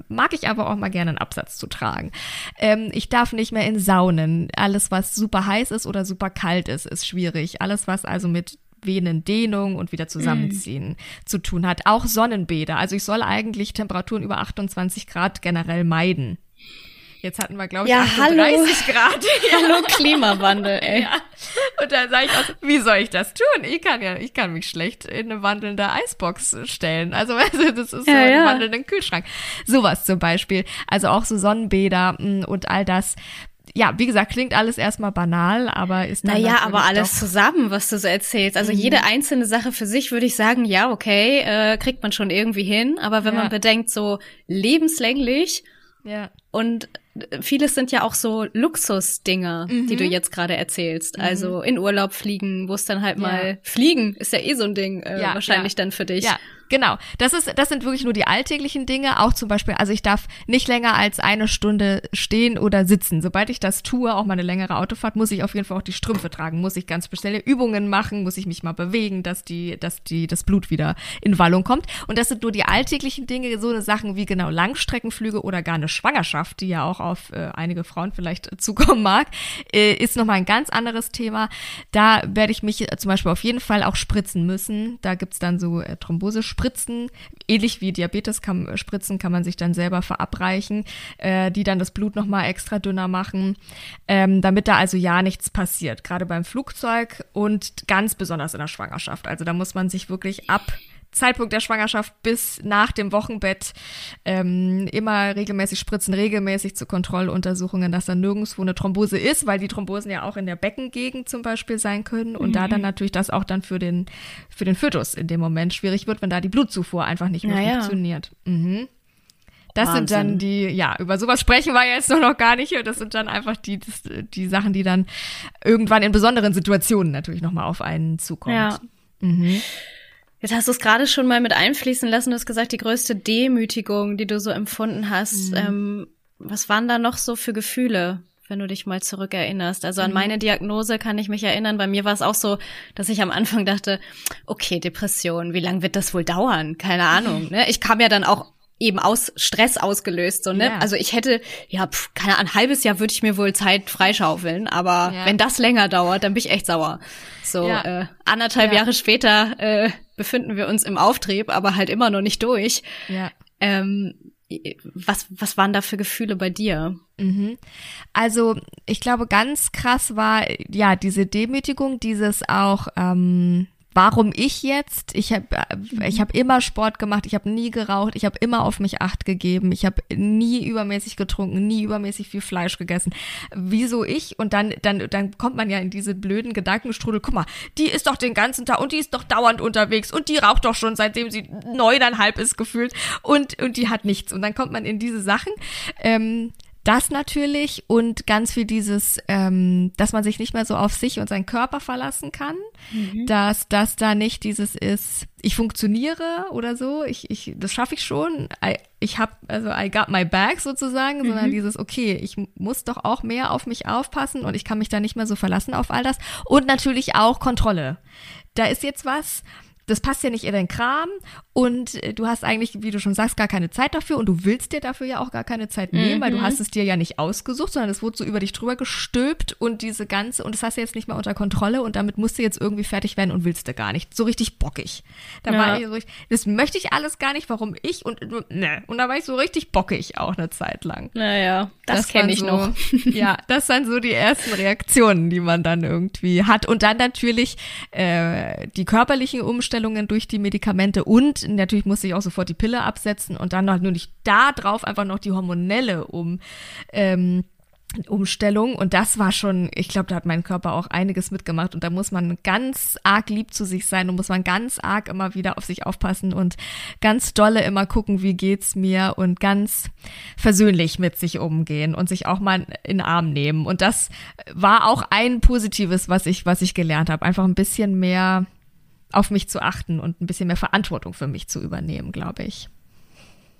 mag ich aber auch mal gerne einen Absatz zu tragen. Ähm, ich darf nicht mehr in Saunen. Alles, was super heiß ist oder super kalt ist, ist schwierig. Alles, was also mit Venendehnung und wieder zusammenziehen mm. zu tun hat. Auch Sonnenbäder. Also ich soll eigentlich Temperaturen über 28 Grad generell meiden. Jetzt hatten wir, glaube ich, ja, 38 hallo. Grad. [laughs] hallo Klimawandel, [laughs] ey. Ja. Und dann sage ich auch, wie soll ich das tun? Ich kann ja, ich kann mich schlecht in eine wandelnde Eisbox stellen. Also, [laughs] also das ist ja, so ein ja. wandelnder Kühlschrank. Sowas zum Beispiel. Also auch so Sonnenbäder mm, und all das ja, wie gesagt, klingt alles erstmal banal, aber ist dann. Naja, aber alles zusammen, was du so erzählst. Also mhm. jede einzelne Sache für sich würde ich sagen, ja, okay, äh, kriegt man schon irgendwie hin. Aber wenn ja. man bedenkt, so lebenslänglich ja. und vieles sind ja auch so Luxusdinge, mhm. die du mhm. jetzt gerade erzählst. Mhm. Also in Urlaub fliegen, wo es dann halt ja. mal fliegen, ist ja eh so ein Ding äh, ja, wahrscheinlich dann für dich. Ja, Genau, das ist, das sind wirklich nur die alltäglichen Dinge. Auch zum Beispiel, also ich darf nicht länger als eine Stunde stehen oder sitzen. Sobald ich das tue, auch mal eine längere Autofahrt, muss ich auf jeden Fall auch die Strümpfe tragen, muss ich ganz spezielle Übungen machen, muss ich mich mal bewegen, dass die, dass die, das Blut wieder in Wallung kommt. Und das sind nur die alltäglichen Dinge, so eine Sachen wie genau Langstreckenflüge oder gar eine Schwangerschaft, die ja auch auf äh, einige Frauen vielleicht [laughs] zukommen mag, äh, ist nochmal ein ganz anderes Thema. Da werde ich mich zum Beispiel auf jeden Fall auch spritzen müssen. Da gibt's dann so äh, Thrombose Spritzen, ähnlich wie Diabetes-Spritzen kann man sich dann selber verabreichen, äh, die dann das Blut nochmal extra dünner machen, ähm, damit da also ja nichts passiert, gerade beim Flugzeug und ganz besonders in der Schwangerschaft. Also da muss man sich wirklich ab Zeitpunkt der Schwangerschaft bis nach dem Wochenbett ähm, immer regelmäßig spritzen, regelmäßig zu Kontrolluntersuchungen, dass da nirgendwo eine Thrombose ist, weil die Thrombosen ja auch in der Beckengegend zum Beispiel sein können und mhm. da dann natürlich das auch dann für den, für den Fötus in dem Moment schwierig wird, wenn da die Blutzufuhr einfach nicht mehr naja. funktioniert. Mhm. Das Wahnsinn. sind dann die, ja, über sowas sprechen wir jetzt noch gar nicht. Das sind dann einfach die, das, die Sachen, die dann irgendwann in besonderen Situationen natürlich nochmal auf einen zukommen. Ja. Mhm. Jetzt hast du es gerade schon mal mit einfließen lassen. Du hast gesagt, die größte Demütigung, die du so empfunden hast. Mhm. Ähm, was waren da noch so für Gefühle, wenn du dich mal zurückerinnerst? Also an mhm. meine Diagnose kann ich mich erinnern. Bei mir war es auch so, dass ich am Anfang dachte, okay, Depression, wie lange wird das wohl dauern? Keine Ahnung. Ne? Ich kam ja dann auch eben aus Stress ausgelöst, so, ne? Ja. Also ich hätte, ja, pf, keine Ahnung, ein halbes Jahr würde ich mir wohl Zeit freischaufeln, aber ja. wenn das länger dauert, dann bin ich echt sauer. So, ja. äh, anderthalb Jahre später äh, befinden wir uns im Auftrieb, aber halt immer noch nicht durch. Ja. Ähm, was, was waren da für Gefühle bei dir? Mhm. Also ich glaube, ganz krass war ja diese Demütigung, dieses auch ähm, warum ich jetzt? Ich habe ich hab immer Sport gemacht, ich habe nie geraucht, ich habe immer auf mich acht gegeben, ich habe nie übermäßig getrunken, nie übermäßig viel Fleisch gegessen. Wieso ich? Und dann, dann, dann kommt man ja in diese blöden Gedankenstrudel. Guck mal, die ist doch den ganzen Tag und die ist doch dauernd unterwegs und die raucht doch schon seitdem sie neuneinhalb ist gefühlt und, und die hat nichts. Und dann kommt man in diese Sachen. Ähm, das natürlich und ganz viel dieses, ähm, dass man sich nicht mehr so auf sich und seinen Körper verlassen kann, mhm. dass das da nicht dieses ist, ich funktioniere oder so, ich, ich, das schaffe ich schon, I, ich habe, also I got my back sozusagen, mhm. sondern dieses, okay, ich muss doch auch mehr auf mich aufpassen und ich kann mich da nicht mehr so verlassen auf all das und natürlich auch Kontrolle. Da ist jetzt was, das passt ja nicht in deinen Kram und äh, du hast eigentlich, wie du schon sagst, gar keine Zeit dafür und du willst dir dafür ja auch gar keine Zeit nehmen, mhm. weil du mhm. hast es dir ja nicht ausgesucht, sondern es wurde so über dich drüber gestülpt und diese ganze, und das hast du jetzt nicht mehr unter Kontrolle und damit musst du jetzt irgendwie fertig werden und willst du gar nicht. So richtig bockig. Da ja. war ich so richtig, das möchte ich alles gar nicht, warum ich und, ne. Und da war ich so richtig bockig auch eine Zeit lang. Naja, das, das kenne ich so, noch. [laughs] ja, das sind so die ersten Reaktionen, die man dann irgendwie hat. Und dann natürlich äh, die körperlichen Umstellungen durch die Medikamente und natürlich musste ich auch sofort die Pille absetzen und dann noch nur nicht da drauf einfach noch die hormonelle um. Ähm, Umstellung. Und das war schon, ich glaube, da hat mein Körper auch einiges mitgemacht. Und da muss man ganz arg lieb zu sich sein und muss man ganz arg immer wieder auf sich aufpassen und ganz dolle immer gucken, wie geht's mir und ganz versöhnlich mit sich umgehen und sich auch mal in den Arm nehmen. Und das war auch ein positives, was ich was ich gelernt habe, einfach ein bisschen mehr auf mich zu achten und ein bisschen mehr Verantwortung für mich zu übernehmen, glaube ich.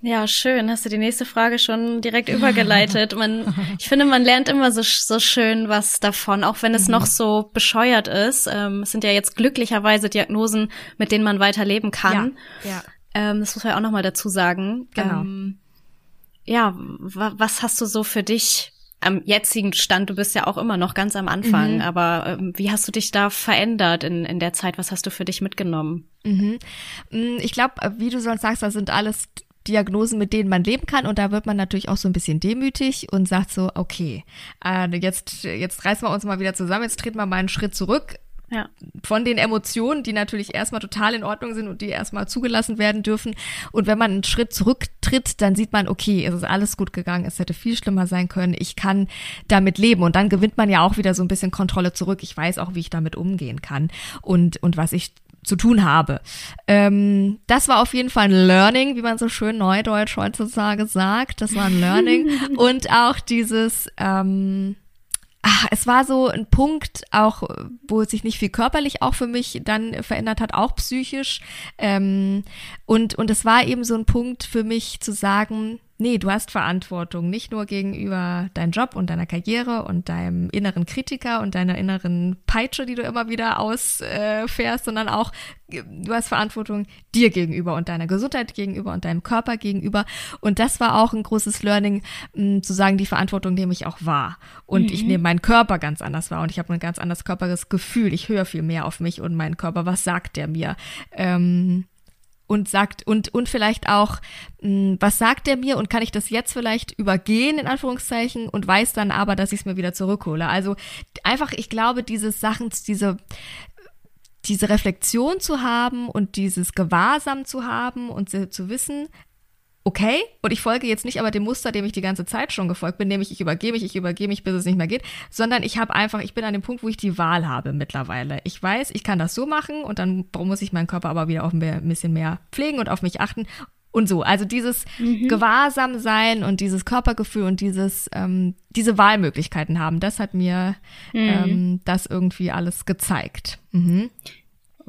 Ja, schön. Hast du die nächste Frage schon direkt übergeleitet. Man, ich finde, man lernt immer so, so schön was davon, auch wenn es mhm. noch so bescheuert ist. Ähm, es sind ja jetzt glücklicherweise Diagnosen, mit denen man weiterleben kann. Ja, ja. Ähm, das muss man ja auch nochmal dazu sagen. Genau. Ähm, ja, was hast du so für dich am jetzigen Stand, du bist ja auch immer noch ganz am Anfang, mhm. aber ähm, wie hast du dich da verändert in, in der Zeit? Was hast du für dich mitgenommen? Mhm. Mm, ich glaube, äh, wie du sonst sagst, das sind alles Diagnosen, mit denen man leben kann. Und da wird man natürlich auch so ein bisschen demütig und sagt so, okay, äh, jetzt, jetzt reißen wir uns mal wieder zusammen, jetzt treten wir mal einen Schritt zurück. Ja. Von den Emotionen, die natürlich erstmal total in Ordnung sind und die erstmal zugelassen werden dürfen. Und wenn man einen Schritt zurücktritt, dann sieht man, okay, es ist alles gut gegangen, es hätte viel schlimmer sein können, ich kann damit leben. Und dann gewinnt man ja auch wieder so ein bisschen Kontrolle zurück. Ich weiß auch, wie ich damit umgehen kann und, und was ich zu tun habe. Ähm, das war auf jeden Fall ein Learning, wie man so schön neudeutsch heutzutage sagt. Das war ein Learning. [laughs] und auch dieses, ähm, ach, es war so ein Punkt, auch wo sich nicht viel körperlich auch für mich dann verändert hat, auch psychisch. Ähm, und, und es war eben so ein Punkt für mich zu sagen, Nee, du hast Verantwortung, nicht nur gegenüber deinem Job und deiner Karriere und deinem inneren Kritiker und deiner inneren Peitsche, die du immer wieder ausfährst, sondern auch du hast Verantwortung dir gegenüber und deiner Gesundheit gegenüber und deinem Körper gegenüber. Und das war auch ein großes Learning, mh, zu sagen, die Verantwortung nehme ich auch wahr. Und mhm. ich nehme meinen Körper ganz anders wahr und ich habe ein ganz anderes körperliches Gefühl. Ich höre viel mehr auf mich und meinen Körper. Was sagt der mir? Ähm, und sagt und und vielleicht auch mh, hm, was sagt er mir und kann ich das jetzt vielleicht übergehen in Anführungszeichen und weiß dann aber, dass ich es mir wieder zurückhole. Also einfach, ich glaube, diese Sachen, diese diese Reflexion zu haben und dieses Gewahrsam zu haben und zu, zu wissen, okay, und ich folge jetzt nicht aber dem Muster, dem ich die ganze Zeit schon gefolgt bin, nämlich ich übergebe mich, ich übergebe mich, bis es nicht mehr geht, sondern ich habe einfach, ich bin an dem Punkt, wo ich die Wahl habe mittlerweile. Ich weiß, ich kann das so machen und dann muss ich meinen Körper aber wieder auch ein bisschen mehr pflegen und auf mich achten und so. Also dieses mhm. Gewahrsam sein und dieses Körpergefühl und dieses, ähm, diese Wahlmöglichkeiten haben, das hat mir mhm. ähm, das irgendwie alles gezeigt. Mhm.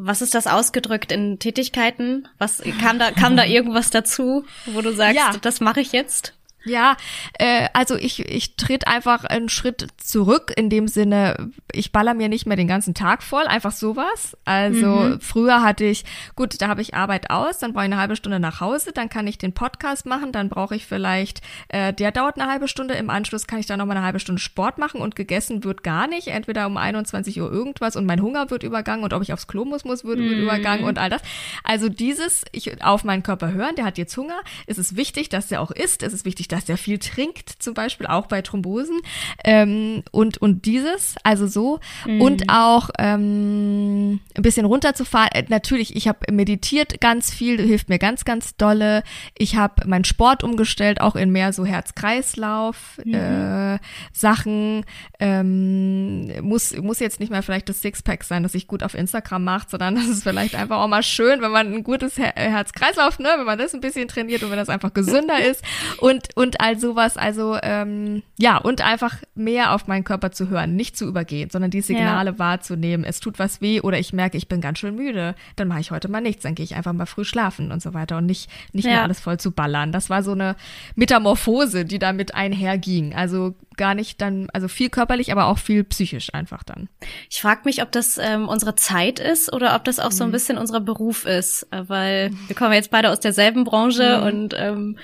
Was ist das ausgedrückt in Tätigkeiten? Was kam da kam da [laughs] irgendwas dazu, wo du sagst, ja. das mache ich jetzt? Ja, äh, also ich, ich tritt einfach einen Schritt zurück in dem Sinne, ich baller mir nicht mehr den ganzen Tag voll, einfach sowas. Also mhm. früher hatte ich, gut, da habe ich Arbeit aus, dann brauche ich eine halbe Stunde nach Hause, dann kann ich den Podcast machen, dann brauche ich vielleicht, äh, der dauert eine halbe Stunde, im Anschluss kann ich dann nochmal eine halbe Stunde Sport machen und gegessen wird gar nicht, entweder um 21 Uhr irgendwas und mein Hunger wird übergangen und ob ich aufs Klo muss, muss wird, wird mhm. übergangen und all das. Also dieses, ich auf meinen Körper hören, der hat jetzt Hunger, es ist wichtig, dass der auch isst, es ist wichtig, dass der viel trinkt, zum Beispiel auch bei Thrombosen. Ähm, und, und dieses, also so. Mhm. Und auch ähm, ein bisschen runterzufahren. Äh, natürlich, ich habe meditiert ganz viel, hilft mir ganz, ganz dolle. Ich habe meinen Sport umgestellt, auch in mehr so Herz-Kreislauf mhm. äh, Sachen. Ähm, muss, muss jetzt nicht mehr vielleicht das Sixpack sein, das sich gut auf Instagram macht, sondern das ist vielleicht einfach auch mal schön, wenn man ein gutes Her Herz-Kreislauf, ne, wenn man das ein bisschen trainiert und wenn das einfach gesünder [laughs] ist und, und all sowas. Also, ähm, ja, und einfach mehr auf meinen Körper zu hören, nicht zu übergehen, sondern die Signale ja. wahrzunehmen. Es tut was weh oder ich merke, ich bin ganz schön müde. Dann mache ich heute mal nichts, dann gehe ich einfach mal früh schlafen und so weiter und nicht, nicht ja. mehr alles voll zu ballern. Das war so eine Metamorphose, die damit einherging. Also gar nicht dann, also viel körperlich, aber auch viel psychisch einfach dann. Ich frage mich, ob das ähm, unsere Zeit ist oder ob das auch mhm. so ein mhm. bisschen unser Beruf ist, äh, weil wir kommen jetzt beide aus derselben Branche mhm. und ähm,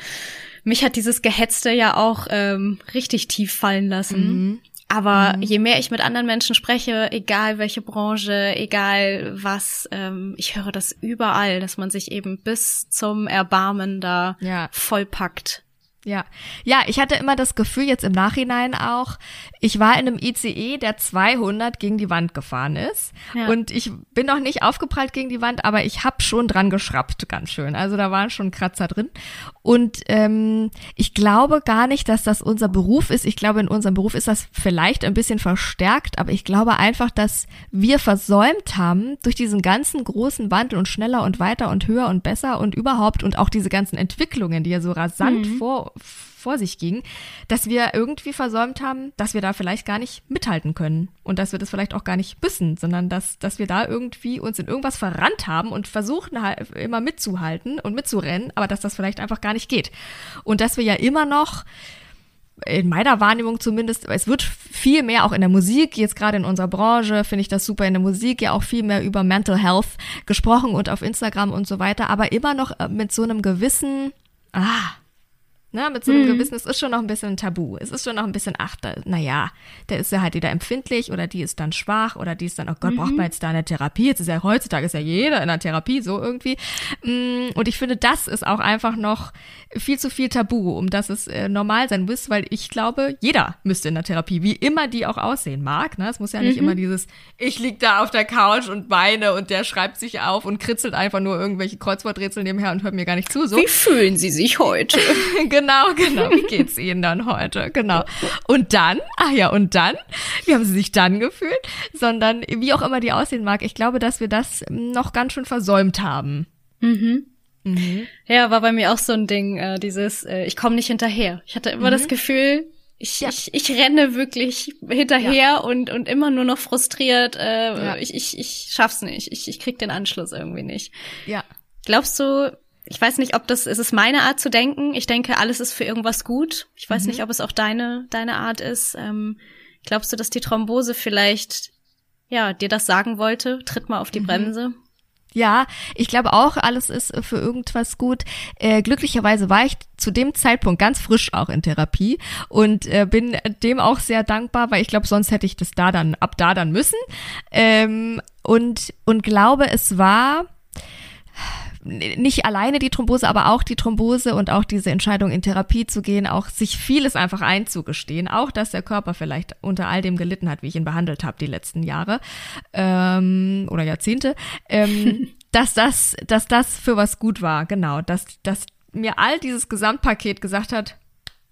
mich hat dieses Gehetzte ja auch ähm, richtig tief fallen lassen. Mhm. Aber mhm. je mehr ich mit anderen Menschen spreche, egal welche Branche, egal was, ähm, ich höre das überall, dass man sich eben bis zum Erbarmen da ja. vollpackt. Ja, ja, ich hatte immer das Gefühl, jetzt im Nachhinein auch, ich war in einem ICE, der 200 gegen die Wand gefahren ist. Ja. Und ich bin noch nicht aufgeprallt gegen die Wand, aber ich habe schon dran geschraubt, ganz schön. Also da waren schon Kratzer drin. Und ähm, ich glaube gar nicht, dass das unser Beruf ist. Ich glaube, in unserem Beruf ist das vielleicht ein bisschen verstärkt, aber ich glaube einfach, dass wir versäumt haben, durch diesen ganzen großen Wandel und schneller und weiter und höher und besser und überhaupt und auch diese ganzen Entwicklungen, die ja so rasant mhm. vor vor sich ging, dass wir irgendwie versäumt haben, dass wir da vielleicht gar nicht mithalten können und dass wir das vielleicht auch gar nicht müssen, sondern dass, dass wir da irgendwie uns in irgendwas verrannt haben und versuchen immer mitzuhalten und mitzurennen, aber dass das vielleicht einfach gar nicht geht. Und dass wir ja immer noch in meiner Wahrnehmung zumindest, es wird viel mehr auch in der Musik, jetzt gerade in unserer Branche, finde ich das super in der Musik, ja auch viel mehr über Mental Health gesprochen und auf Instagram und so weiter, aber immer noch äh, mit so einem gewissen, ah, Ne, mit so einem mhm. Gewissen, es ist schon noch ein bisschen tabu. Es ist schon noch ein bisschen, ach, da, naja, der ist ja halt wieder empfindlich oder die ist dann schwach oder die ist dann, oh Gott, mhm. braucht man jetzt da eine Therapie? Jetzt ist ja heutzutage ist ja jeder in einer Therapie, so irgendwie. Mm, und ich finde, das ist auch einfach noch viel zu viel Tabu, um dass es äh, normal sein muss, weil ich glaube, jeder müsste in der Therapie, wie immer die auch aussehen mag. Ne? Es muss ja nicht mhm. immer dieses, ich lieg da auf der Couch und weine und der schreibt sich auf und kritzelt einfach nur irgendwelche Kreuzworträtsel nebenher und hört mir gar nicht zu. So. Wie fühlen Sie sich heute? genau, [laughs] [laughs] [laughs] genau. Wie geht's Ihnen dann heute? Genau. Und dann, ach ja, und dann, wie haben Sie sich dann gefühlt? Sondern wie auch immer die aussehen mag, ich glaube, dass wir das noch ganz schön versäumt haben. Mhm. Mhm. Ja, war bei mir auch so ein Ding, äh, dieses, äh, ich komme nicht hinterher. Ich hatte immer mhm. das Gefühl, ich, ja. ich, ich renne wirklich hinterher ja. und, und immer nur noch frustriert. Äh, ja. ich, ich, ich schaff's nicht. Ich, ich krieg den Anschluss irgendwie nicht. Ja. Glaubst du, ich weiß nicht, ob das, ist es meine Art zu denken? Ich denke, alles ist für irgendwas gut. Ich weiß mhm. nicht, ob es auch deine, deine Art ist. Ähm, glaubst du, dass die Thrombose vielleicht, ja, dir das sagen wollte? Tritt mal auf die mhm. Bremse. Ja, ich glaube auch, alles ist für irgendwas gut. Äh, glücklicherweise war ich zu dem Zeitpunkt ganz frisch auch in Therapie und äh, bin dem auch sehr dankbar, weil ich glaube, sonst hätte ich das da dann ab da dann müssen. Ähm, und und glaube, es war nicht alleine die Thrombose, aber auch die Thrombose und auch diese Entscheidung in Therapie zu gehen, auch sich vieles einfach einzugestehen, auch dass der Körper vielleicht unter all dem gelitten hat, wie ich ihn behandelt habe die letzten Jahre ähm, oder Jahrzehnte, ähm, [laughs] dass das, dass das für was gut war, genau, dass, dass mir all dieses Gesamtpaket gesagt hat,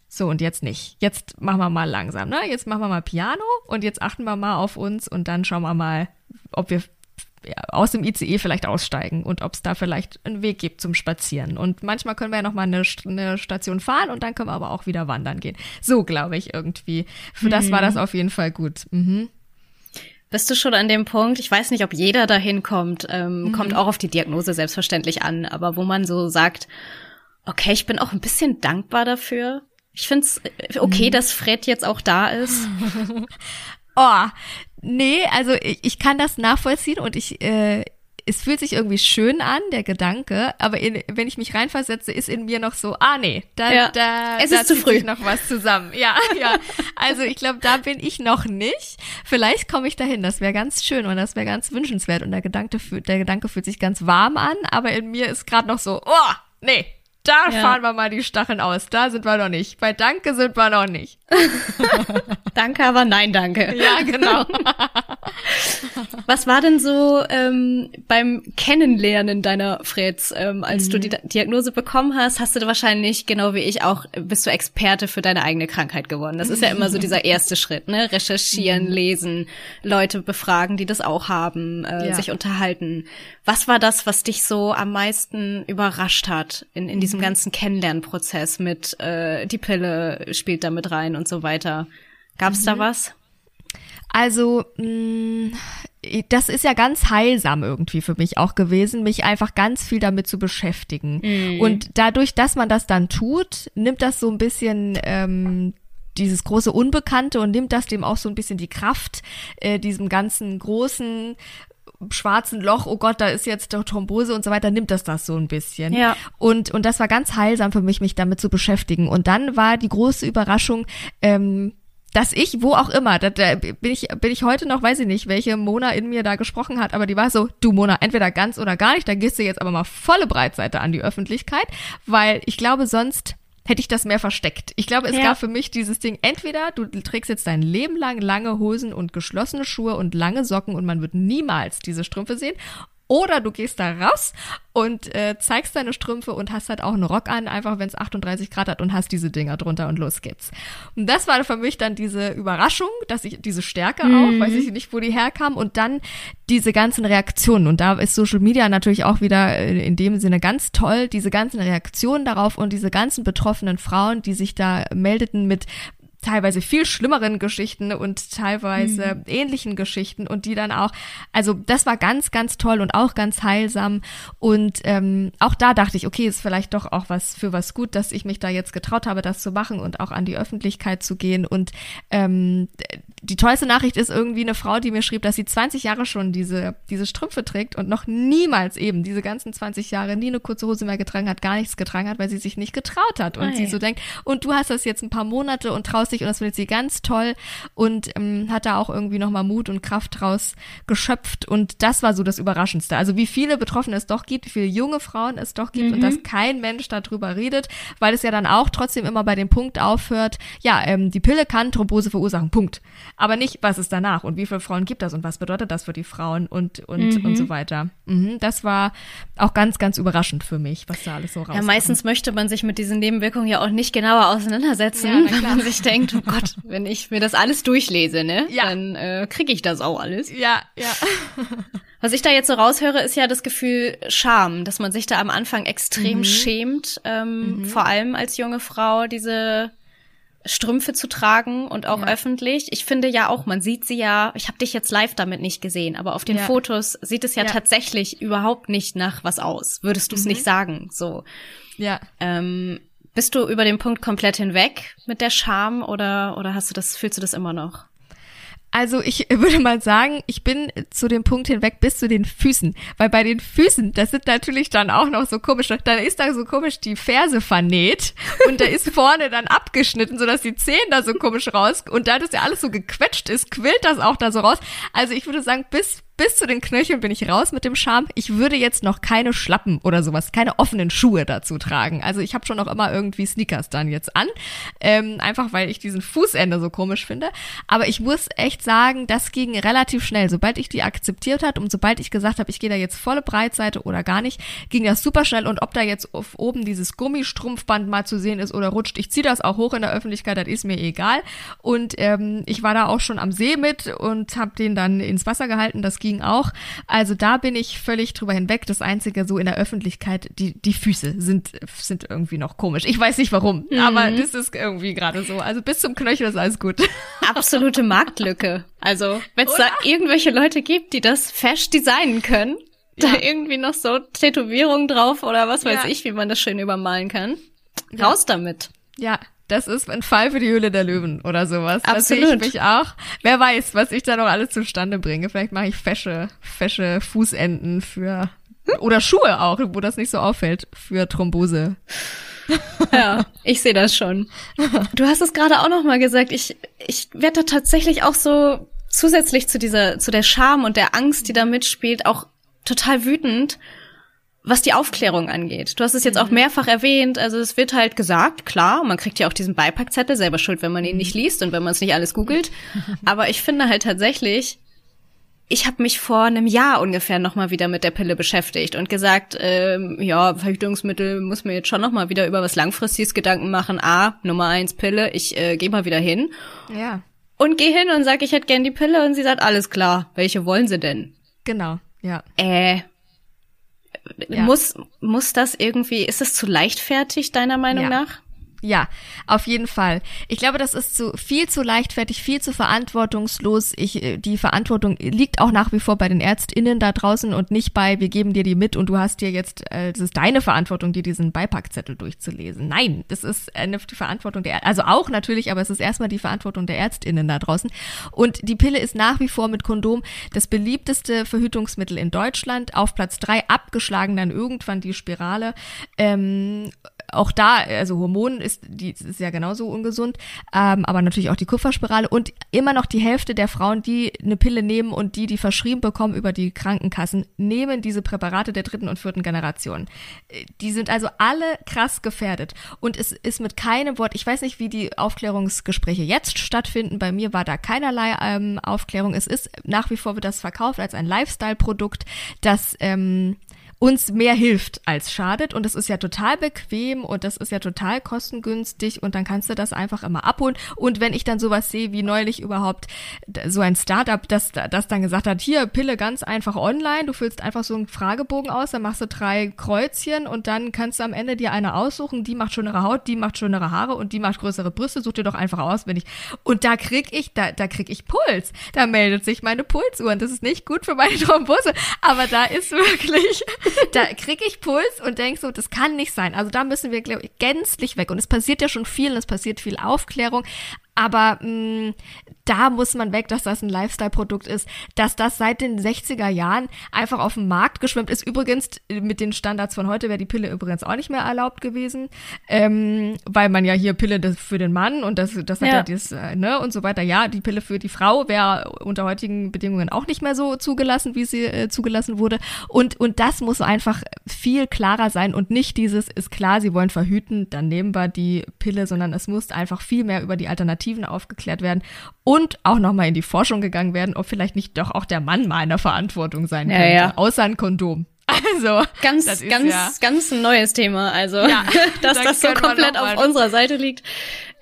so und jetzt nicht. Jetzt machen wir mal langsam, ne? Jetzt machen wir mal Piano und jetzt achten wir mal auf uns und dann schauen wir mal, ob wir aus dem ICE vielleicht aussteigen und ob es da vielleicht einen Weg gibt zum Spazieren. Und manchmal können wir ja noch mal eine, eine Station fahren und dann können wir aber auch wieder wandern gehen. So glaube ich irgendwie. Für mhm. das war das mhm. auf jeden Fall gut. Mhm. Bist du schon an dem Punkt, ich weiß nicht, ob jeder dahin kommt, ähm, mhm. kommt auch auf die Diagnose selbstverständlich an, aber wo man so sagt, okay, ich bin auch ein bisschen dankbar dafür. Ich finde es äh, okay, mhm. dass Fred jetzt auch da ist. [laughs] oh, Nee, also ich, ich kann das nachvollziehen und ich, äh, es fühlt sich irgendwie schön an, der Gedanke, aber in, wenn ich mich reinversetze, ist in mir noch so, ah nee, da, ja, da, es da ist zu früh. noch was zusammen. Ja, [laughs] ja. Also ich glaube, da bin ich noch nicht. Vielleicht komme ich dahin. Das wäre ganz schön und das wäre ganz wünschenswert. Und der Gedanke, fühlt, der Gedanke fühlt sich ganz warm an, aber in mir ist gerade noch so, oh, nee, da Ja. fahren wir mal die Stacheln aus. Da sind wir noch nicht. Bei Danke sind wir noch nicht. [laughs] Danke, aber nein, danke. Ja, genau. [laughs] Was war denn so ähm, beim Kennenlernen deiner Freds, ähm, als du die Diagnose bekommen hast, hast du wahrscheinlich, genau wie ich auch, bist du Experte für deine eigene Krankheit geworden. Das ist ja immer so dieser [laughs] erste Schritt, ne? Recherchieren, lesen, Leute befragen, die das auch haben, äh, Ja. sich unterhalten. Was war das, was dich so am meisten überrascht hat in, in diesem ganzen Kennenlernprozess mit äh, die Pille spielt da mit rein und so weiter? Gab es da was? Also, mh, das ist ja ganz heilsam irgendwie für mich auch gewesen, mich einfach ganz viel damit zu beschäftigen. Und dadurch, dass man das dann tut, nimmt das so ein bisschen ähm, dieses große Unbekannte und nimmt das dem auch so ein bisschen die Kraft, äh, diesem ganzen großen schwarzen Loch, oh Gott, da ist jetzt doch Thrombose und so weiter, nimmt das das so ein bisschen. Ja. Und, und das war ganz heilsam für mich, mich damit zu beschäftigen. Und dann war die große Überraschung, ähm, dass ich, wo auch immer, da, da bin ich, bin ich heute noch, weiß ich nicht, welche Mona in mir da gesprochen hat, aber die war so, du Mona, entweder ganz oder gar nicht, da gehst du jetzt aber mal volle Breitseite an die Öffentlichkeit, weil ich glaube, sonst hätte ich das mehr versteckt. Ich glaube, es Ja. gab für mich dieses Ding, entweder du trägst jetzt dein Leben lang lange Hosen und geschlossene Schuhe und lange Socken und man wird niemals diese Strümpfe sehen, oder du gehst da raus und äh, zeigst deine Strümpfe und hast halt auch einen Rock an, einfach wenn es 38 Grad hat und hast diese Dinger drunter und los geht's. Und das war für mich dann diese Überraschung, dass ich diese Stärke auch, weiß ich nicht, wo die herkam und dann diese ganzen Reaktionen. Und da ist Social Media natürlich auch wieder äh, in dem Sinne ganz toll, diese ganzen Reaktionen darauf und diese ganzen betroffenen Frauen, die sich da meldeten mit teilweise viel schlimmeren Geschichten und teilweise ähnlichen Geschichten und die dann auch, also das war ganz, ganz toll und auch ganz heilsam. Und ähm, auch da dachte ich, okay, ist vielleicht doch auch was für was gut, dass ich mich da jetzt getraut habe, das zu machen und auch an die Öffentlichkeit zu gehen. Und ähm, die tollste Nachricht ist irgendwie eine Frau, die mir schrieb, dass sie 20 Jahre schon diese, diese Strümpfe trägt und noch niemals eben diese ganzen 20 Jahre nie eine kurze Hose mehr getragen hat, gar nichts getragen hat, weil sie sich nicht getraut hat. Und Ei. sie so denkt, und du hast das jetzt ein paar Monate und traust dich und das findet sie ganz toll und ähm, hat da auch irgendwie nochmal Mut und Kraft draus geschöpft. Und das war so das Überraschendste. Also wie viele Betroffene es doch gibt, wie viele junge Frauen es doch gibt und dass kein Mensch darüber redet, weil es ja dann auch trotzdem immer bei dem Punkt aufhört, ja, ähm, die Pille kann Thrombose verursachen, Punkt. Aber nicht, was ist danach und wie viele Frauen gibt das und was bedeutet das für die Frauen und, und, und so weiter. Mhm, das war auch ganz, ganz überraschend für mich, was da alles so rauskommt. Ja, meistens möchte man sich mit diesen Nebenwirkungen ja auch nicht genauer auseinandersetzen, Ja, wenn man sich denkt, oh Gott, wenn ich mir das alles durchlese, ne, Ja. dann äh, kriege ich das auch alles. Ja, ja. [laughs] Was ich da jetzt so raushöre, ist ja das Gefühl Scham, dass man sich da am Anfang extrem schämt, ähm, vor allem als junge Frau diese Strümpfe zu tragen und auch Ja. öffentlich. Ich finde ja auch, man sieht sie ja, ich habe dich jetzt live damit nicht gesehen, aber auf den Ja. Fotos sieht es ja, Ja. tatsächlich überhaupt nicht nach was aus. Würdest du es nicht sagen, so. Ja. Ähm, bist du über den Punkt komplett hinweg mit der Scham oder, oder hast du das, fühlst du das immer noch? Also ich [laughs] würde mal sagen, ich bin zu dem Punkt hinweg bis zu den Füßen. Weil bei den Füßen, das sind natürlich dann auch noch so komische, dann ist da so komisch die Ferse vernäht [laughs] und da ist vorne dann abgeschnitten, sodass die Zehen da so komisch raus und da das ja alles so gequetscht ist, quillt das auch da so raus. Also ich würde sagen, bis bis zu den Knöcheln bin ich raus mit dem Charme. Ich würde jetzt noch keine Schlappen oder sowas, keine offenen Schuhe dazu tragen. Also ich habe schon noch immer irgendwie Sneakers dann jetzt an, ähm, einfach weil ich diesen Fußende so komisch finde. Aber ich muss echt sagen, das ging relativ schnell. Sobald ich die akzeptiert hat und sobald ich gesagt habe, ich gehe da jetzt volle Breitseite oder gar nicht, ging das super schnell. Und ob da jetzt oben dieses Gummistrumpfband mal zu sehen ist oder rutscht, ich ziehe das auch hoch in der Öffentlichkeit, das ist mir egal. Und ähm, ich war da auch schon am See mit und habe den dann ins Wasser gehalten. Das ging auch. Also da bin ich völlig drüber hinweg. Das Einzige so in der Öffentlichkeit, die, die Füße sind, sind irgendwie noch komisch. Ich weiß nicht warum, aber das ist irgendwie gerade so. Also bis zum Knöchel ist alles gut. [laughs] Absolute Marktlücke. Also, wenn es da irgendwelche Leute gibt, die das fesch designen können, da Ja. irgendwie noch so Tätowierungen drauf oder was weiß Ja. ich, wie man das schön übermalen kann. Raus damit. Ja, das ist ein Fall für die Höhle der Löwen oder sowas. Da sehe ich Absolut. mich auch. Wer weiß, was ich da noch alles zustande bringe. Vielleicht mache ich fesche, fesche Fußenden für oder Schuhe auch, wo das nicht so auffällt, für Thrombose. Ja, ich sehe das schon. Du hast es gerade auch noch mal gesagt. Ich, ich werde da tatsächlich auch so zusätzlich zu dieser, zu der Scham und der Angst, die da mitspielt, auch total wütend, was die Aufklärung angeht. Du hast es jetzt auch mhm. mehrfach erwähnt, also es wird halt gesagt, klar, man kriegt ja auch diesen Beipackzettel, selber schuld, wenn man ihn nicht liest und wenn man es nicht alles googelt. [laughs] Aber ich finde halt tatsächlich, ich habe mich vor einem Jahr ungefähr nochmal wieder mit der Pille beschäftigt und gesagt, ähm, ja, Verhütungsmittel muss mir jetzt schon nochmal wieder über was Langfristiges Gedanken machen. A, Nummer eins Pille, ich äh, gehe mal wieder hin. Ja. Und gehe hin und sag, ich hätte gern die Pille und sie sagt, alles klar, welche wollen sie denn? Genau, ja. Äh, ja. Muss, muss das irgendwie, ist das zu leichtfertig deiner Meinung ja. nach? Ja, auf jeden Fall. Ich glaube, das ist zu viel zu leichtfertig, viel zu verantwortungslos. Ich, äh, die Verantwortung liegt auch nach wie vor bei den ÄrztInnen da draußen und nicht bei, wir geben dir die mit und du hast dir jetzt, äh, das ist deine Verantwortung, dir diesen Beipackzettel durchzulesen. Nein, das ist eine die Verantwortung der, also auch natürlich, aber es ist erstmal die Verantwortung der ÄrztInnen da draußen. Und die Pille ist nach wie vor mit Kondom das beliebteste Verhütungsmittel in Deutschland. Auf Platz drei abgeschlagen dann irgendwann die Spirale. Ähm, auch da, also Hormon ist, die ist ja genauso ungesund, ähm, aber natürlich auch die Kupferspirale und immer noch die Hälfte der Frauen, die eine Pille nehmen und die die verschrieben bekommen über die Krankenkassen, nehmen diese Präparate der dritten und vierten Generation. Äh, die sind also alle krass gefährdet und es ist mit keinem Wort, ich weiß nicht, wie die Aufklärungsgespräche jetzt stattfinden, bei mir war da keinerlei ähm, Aufklärung. Es ist nach wie vor wird das verkauft als ein Lifestyle-Produkt, das ähm, uns mehr hilft als schadet. Und das ist ja total bequem und das ist ja total kostengünstig und dann kannst du das einfach immer abholen. Und wenn ich dann sowas sehe, wie neulich überhaupt so ein Startup, das, das dann gesagt hat, hier Pille ganz einfach online, du füllst einfach so einen Fragebogen aus, dann machst du drei Kreuzchen und dann kannst du am Ende dir eine aussuchen, die macht schönere Haut, die macht schönere Haare und die macht größere Brüste, such dir doch einfach aus, wenn ich. Und da krieg ich, da, da krieg ich Puls. Da meldet sich meine Pulsuhr und das ist nicht gut für meine Thrombose, aber da ist wirklich da kriege ich Puls und denk so, das kann nicht sein. Also da müssen wir, gänzlich weg. Und es passiert ja schon viel und es passiert viel Aufklärung. Aber mh, mm, da muss man weg, dass das ein Lifestyle-Produkt ist, dass das seit den 60er Jahren einfach auf den Markt geschwemmt ist. Übrigens, mit den Standards von heute wäre die Pille übrigens auch nicht mehr erlaubt gewesen, ähm, weil man ja hier Pille für den Mann und das, das hat ja, ja das, äh, ne, und so weiter. Ja, die Pille für die Frau wäre unter heutigen Bedingungen auch nicht mehr so zugelassen, wie sie äh, zugelassen wurde. Und, und das muss einfach viel klarer sein und nicht dieses, ist klar, sie wollen verhüten, dann nehmen wir die Pille, sondern es muss einfach viel mehr über die Alternative Alternativen aufgeklärt werden und auch nochmal in die Forschung gegangen werden, ob vielleicht nicht doch auch der Mann mal in der Verantwortung sein ja, könnte, ja. außer ein Kondom. [laughs] Also ganz, ganz, ja ganz ein neues Thema. Also ja, [laughs] dass das so komplett auf unserer Seite liegt.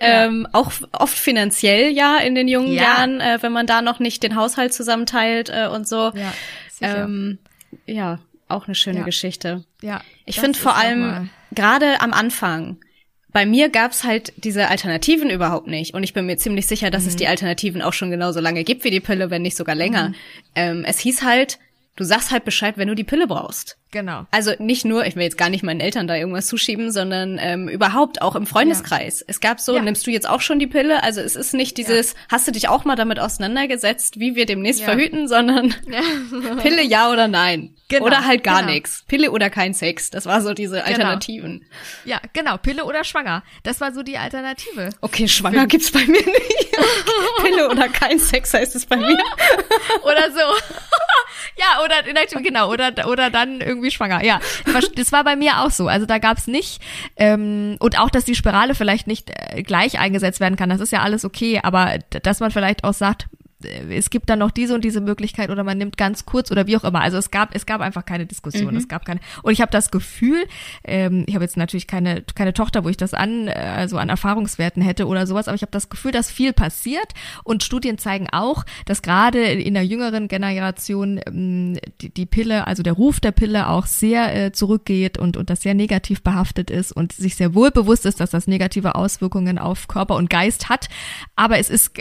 Ja. Ähm, auch oft finanziell ja in den jungen ja. Jahren, äh, wenn man da noch nicht den Haushalt zusammenteilt äh, und so. Ja, ähm, ja auch eine schöne Geschichte. Ja. Ich finde vor allem gerade am Anfang bei mir gab's halt diese Alternativen überhaupt nicht. Und ich bin mir ziemlich sicher, dass mhm. es die Alternativen auch schon genauso lange gibt wie die Pille, wenn nicht sogar länger. Mhm. Ähm, es hieß halt, du sagst halt Bescheid, wenn du die Pille brauchst. Genau. Also nicht nur, ich will jetzt gar nicht meinen Eltern da irgendwas zuschieben, sondern ähm, überhaupt auch im Freundeskreis. Ja. Es gab so, ja. nimmst du jetzt auch schon die Pille? Also es ist nicht dieses, ja. hast du dich auch mal damit auseinandergesetzt, wie wir demnächst verhüten, sondern [laughs] Pille ja oder nein. Genau. Oder halt gar genau. nichts. Pille oder kein Sex. Das war so diese genau. Alternativen. Genau. Ja, genau. Pille oder schwanger. Das war so die Alternative. Okay, schwanger gibt's bei mir nicht. [laughs] Pille oder kein Sex heißt es bei mir. oder so. Oder genau, oder, oder dann irgendwie schwanger. Ja, das war bei mir auch so. Also da gab's nicht, ähm, und auch, dass die Spirale vielleicht nicht äh, gleich eingesetzt werden kann, das ist ja alles okay, aber dass man vielleicht auch sagt, es gibt dann noch diese und diese Möglichkeit oder man nimmt ganz kurz oder wie auch immer. Also es gab, es gab einfach keine Diskussion. Mhm. Es gab keine. Und ich habe das Gefühl, ähm, ich habe jetzt natürlich keine, keine Tochter, wo ich das an, äh, also an Erfahrungswerten hätte oder sowas, aber ich habe das Gefühl, dass viel passiert und Studien zeigen auch, dass gerade in der jüngeren Generation ähm, die, die Pille, also der Ruf der Pille auch sehr äh, zurückgeht und, und das sehr negativ behaftet ist und sich sehr wohl bewusst ist, dass das negative Auswirkungen auf Körper und Geist hat. Aber es ist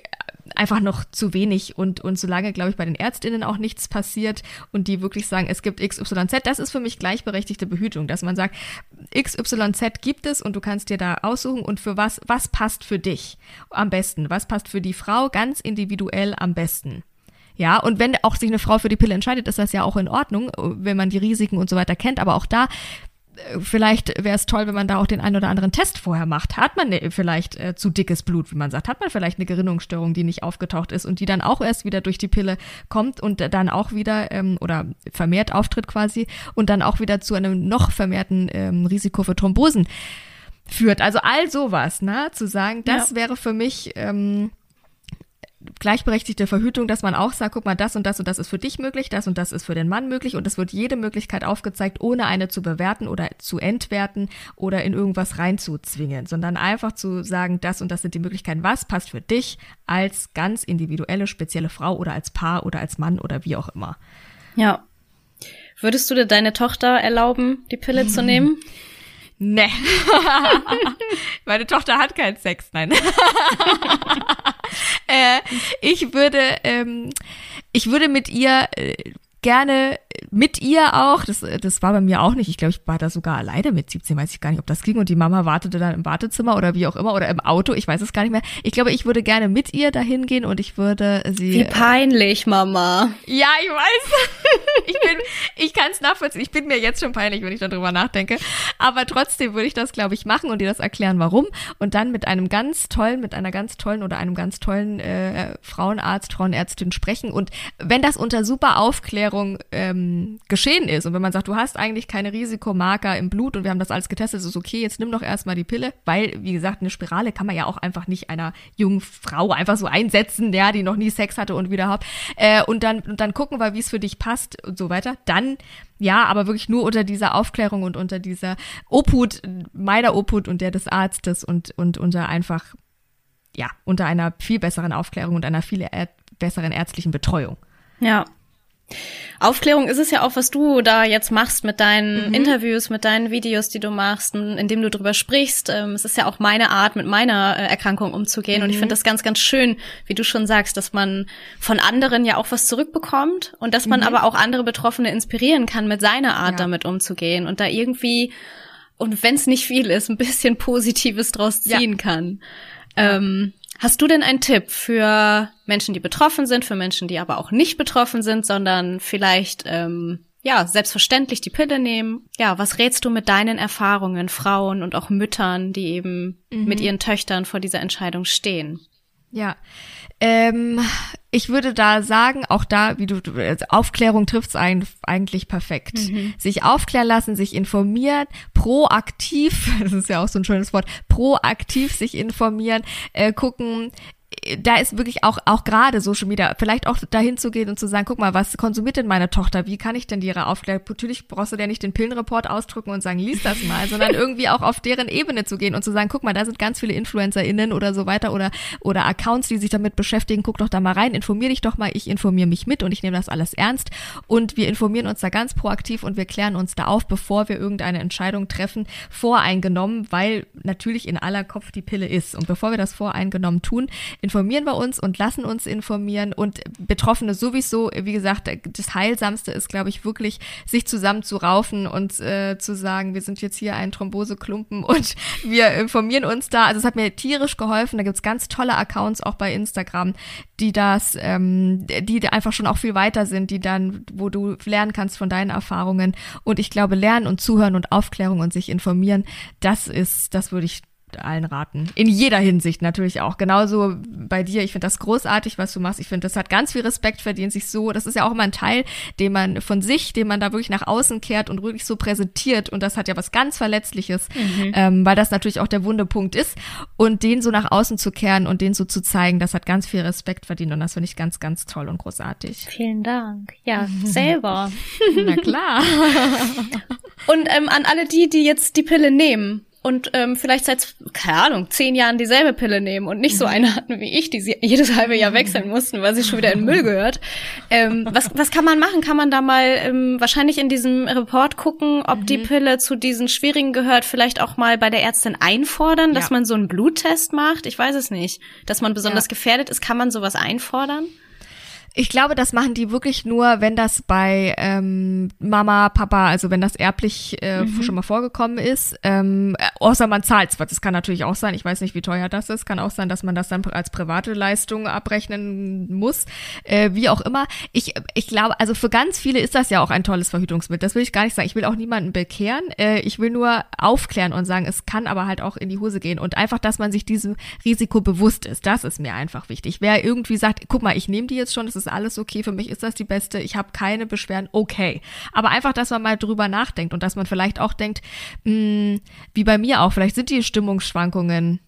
einfach noch zu wenig und, und solange, glaube ich, bei den Ärztinnen auch nichts passiert und die wirklich sagen, es gibt XYZ, das ist für mich gleichberechtigte Behütung, dass man sagt, XYZ gibt es und du kannst dir da aussuchen und für was, was passt für dich am besten, was passt für die Frau ganz individuell am besten. Ja, und wenn auch sich eine Frau für die Pille entscheidet, ist das ja auch in Ordnung, wenn man die Risiken und so weiter kennt, aber auch da vielleicht wäre es toll, wenn man da auch den einen oder anderen Test vorher macht. Hat man ne, vielleicht äh, zu dickes Blut, wie man sagt? Hat man vielleicht eine Gerinnungsstörung, die nicht aufgetaucht ist und die dann auch erst wieder durch die Pille kommt und dann auch wieder ähm, oder vermehrt auftritt quasi und dann auch wieder zu einem noch vermehrten ähm, Risiko für Thrombosen führt. Also all sowas, ne? Zu sagen, das ja. wäre für mich ähm, gleichberechtigte Verhütung, dass man auch sagt, guck mal, das und das und das ist für dich möglich, das und das ist für den Mann möglich und es wird jede Möglichkeit aufgezeigt, ohne eine zu bewerten oder zu entwerten oder in irgendwas reinzuzwingen, sondern einfach zu sagen, das und das sind die Möglichkeiten, was passt für dich als ganz individuelle, spezielle Frau oder als Paar oder als Mann oder wie auch immer. Ja. Würdest du dir deine Tochter erlauben, die Pille zu nehmen? [laughs] Nee. [laughs] Meine Tochter hat keinen Sex, nein. [laughs] äh, ich würde, ähm, ich würde mit ihr äh, gerne mit ihr auch, das, das war bei mir auch nicht, ich glaube, ich war da sogar alleine mit 17, weiß ich gar nicht, ob das ging. Und die Mama wartete dann im Wartezimmer oder wie auch immer oder im Auto, ich weiß es gar nicht mehr. Ich glaube, ich würde gerne mit ihr dahin gehen und ich würde sie... Wie peinlich, Mama. Ja, ich weiß. [laughs] ich bin, ich kann es nachvollziehen, ich bin mir jetzt schon peinlich, wenn ich darüber nachdenke, aber trotzdem würde ich das, glaube ich, machen und ihr das erklären, warum. Und dann mit einem ganz tollen, mit einer ganz tollen oder einem ganz tollen äh, Frauenarzt, Frauenärztin sprechen. Und wenn das unter super Aufklärung ähm, geschehen ist. Und wenn man sagt, du hast eigentlich keine Risikomarker im Blut und wir haben das alles getestet, ist es okay, jetzt nimm doch erstmal die Pille, weil, wie gesagt, eine Spirale kann man ja auch einfach nicht einer jungen Frau einfach so einsetzen, ja, die noch nie Sex hatte und wieder hopp. Äh, und dann, und dann gucken wir, wie es für dich passt und so weiter. Dann ja, aber wirklich nur unter dieser Aufklärung und unter dieser Obhut, meiner Obhut und der des Arztes und, und unter einfach, ja, unter einer viel besseren Aufklärung und einer viel besseren ärztlichen Betreuung. Ja, Aufklärung ist es ja auch, was du da jetzt machst mit deinen mhm. Interviews, mit deinen Videos, die du machst, indem du drüber sprichst. Ähm, es ist ja auch meine Art, mit meiner äh, Erkrankung umzugehen. Mhm. Und ich finde mhm. das ganz, ganz schön, wie du schon sagst, dass man von anderen ja auch was zurückbekommt und dass man mhm. aber auch andere Betroffene inspirieren kann, mit seiner Art ja. damit umzugehen und da irgendwie, und wenn es nicht viel ist, ein bisschen Positives draus ziehen ja. kann. Ähm, Hast du denn einen Tipp für Menschen, die betroffen sind, für Menschen, die aber auch nicht betroffen sind, sondern vielleicht ähm, ja selbstverständlich die Pille nehmen? Ja, was rätst du mit deinen Erfahrungen, Frauen und auch Müttern, die eben mhm. mit ihren Töchtern vor dieser Entscheidung stehen? Ja, ähm, ich würde da sagen, auch da, wie du, also Aufklärung trifft's eigentlich perfekt. Mhm. Sich aufklären lassen, sich informieren, proaktiv, [laughs] das ist ja auch so ein schönes Wort, proaktiv sich informieren, äh, gucken, da ist wirklich auch, auch gerade Social Media, vielleicht auch dahin zu gehen und zu sagen, guck mal, was konsumiert denn meine Tochter? Wie kann ich denn die ihre Aufklärung? Natürlich brauchst du ja nicht den Pillenreport ausdrücken und sagen, lies das mal, sondern [laughs] irgendwie auch auf deren Ebene zu gehen und zu sagen, guck mal, da sind ganz viele InfluencerInnen oder so weiter oder, oder Accounts, die sich damit beschäftigen. Guck doch da mal rein, informier dich doch mal. Ich informiere mich mit und ich nehme das alles ernst. Und wir informieren uns da ganz proaktiv und wir klären uns da auf, bevor wir irgendeine Entscheidung treffen, voreingenommen, weil natürlich in aller Kopf die Pille ist. Und bevor wir das voreingenommen tun, informieren wir uns und lassen uns informieren und Betroffene sowieso, wie gesagt, das Heilsamste ist, glaube ich, wirklich, sich zusammen zu raufen und äh, zu sagen, wir sind jetzt hier ein Thromboseklumpen [laughs] und wir informieren uns da. Also es hat mir tierisch geholfen. Da gibt's ganz tolle Accounts auch bei Instagram, die das, ähm, die einfach schon auch viel weiter sind, die dann, wo du lernen kannst von deinen Erfahrungen. Und ich glaube, lernen und zuhören und Aufklärung und sich informieren, das ist, das würde ich allen raten. In jeder Hinsicht natürlich auch. Genauso bei dir. Ich finde das großartig, was du machst. Ich finde, das hat ganz viel Respekt verdient, sich so, das ist ja auch immer ein Teil, den man von sich, den man da wirklich nach außen kehrt und wirklich so präsentiert. Und das hat ja was ganz Verletzliches, mhm. ähm, weil das natürlich auch der Wundepunkt ist. Und den so nach außen zu kehren und den so zu zeigen, das hat ganz viel Respekt verdient. Und das finde ich ganz, ganz toll und großartig. Vielen Dank. Ja, [laughs] selber. Na klar. [laughs] und ähm, an alle die, die jetzt die Pille nehmen, und ähm, vielleicht seit, keine Ahnung, zehn Jahren dieselbe Pille nehmen und nicht so mhm. eine hatten wie ich, die sie [laughs] jedes halbe Jahr wechseln mussten, weil sie schon wieder in Müll gehört. Ähm, was, was kann man machen? Kann man da mal ähm, wahrscheinlich in diesem Report gucken, ob mhm. die Pille zu diesen schwierigen gehört, vielleicht auch mal bei der Ärztin einfordern, dass ja. man so einen Bluttest macht? Ich weiß es nicht. Dass man besonders ja. gefährdet ist, kann man sowas einfordern? Ich glaube, das machen die wirklich nur, wenn das bei ähm, Mama, Papa, also wenn das erblich äh, mhm. schon mal vorgekommen ist. Ähm, außer man zahlt Das kann natürlich auch sein. Ich weiß nicht, wie teuer das ist. Kann auch sein, dass man das dann als private Leistung abrechnen muss. Äh, wie auch immer. Ich, ich glaube, also für ganz viele ist das ja auch ein tolles Verhütungsmittel. Das will ich gar nicht sagen. Ich will auch niemanden bekehren. Äh, ich will nur aufklären und sagen, es kann aber halt auch in die Hose gehen. Und einfach, dass man sich diesem Risiko bewusst ist. Das ist mir einfach wichtig. Wer irgendwie sagt, guck mal, ich nehme die jetzt schon, das ist alles okay, für mich ist das die beste, ich habe keine Beschwerden, okay. Aber einfach, dass man mal drüber nachdenkt und dass man vielleicht auch denkt, mh, hm, wie bei mir auch, vielleicht sind die Stimmungsschwankungen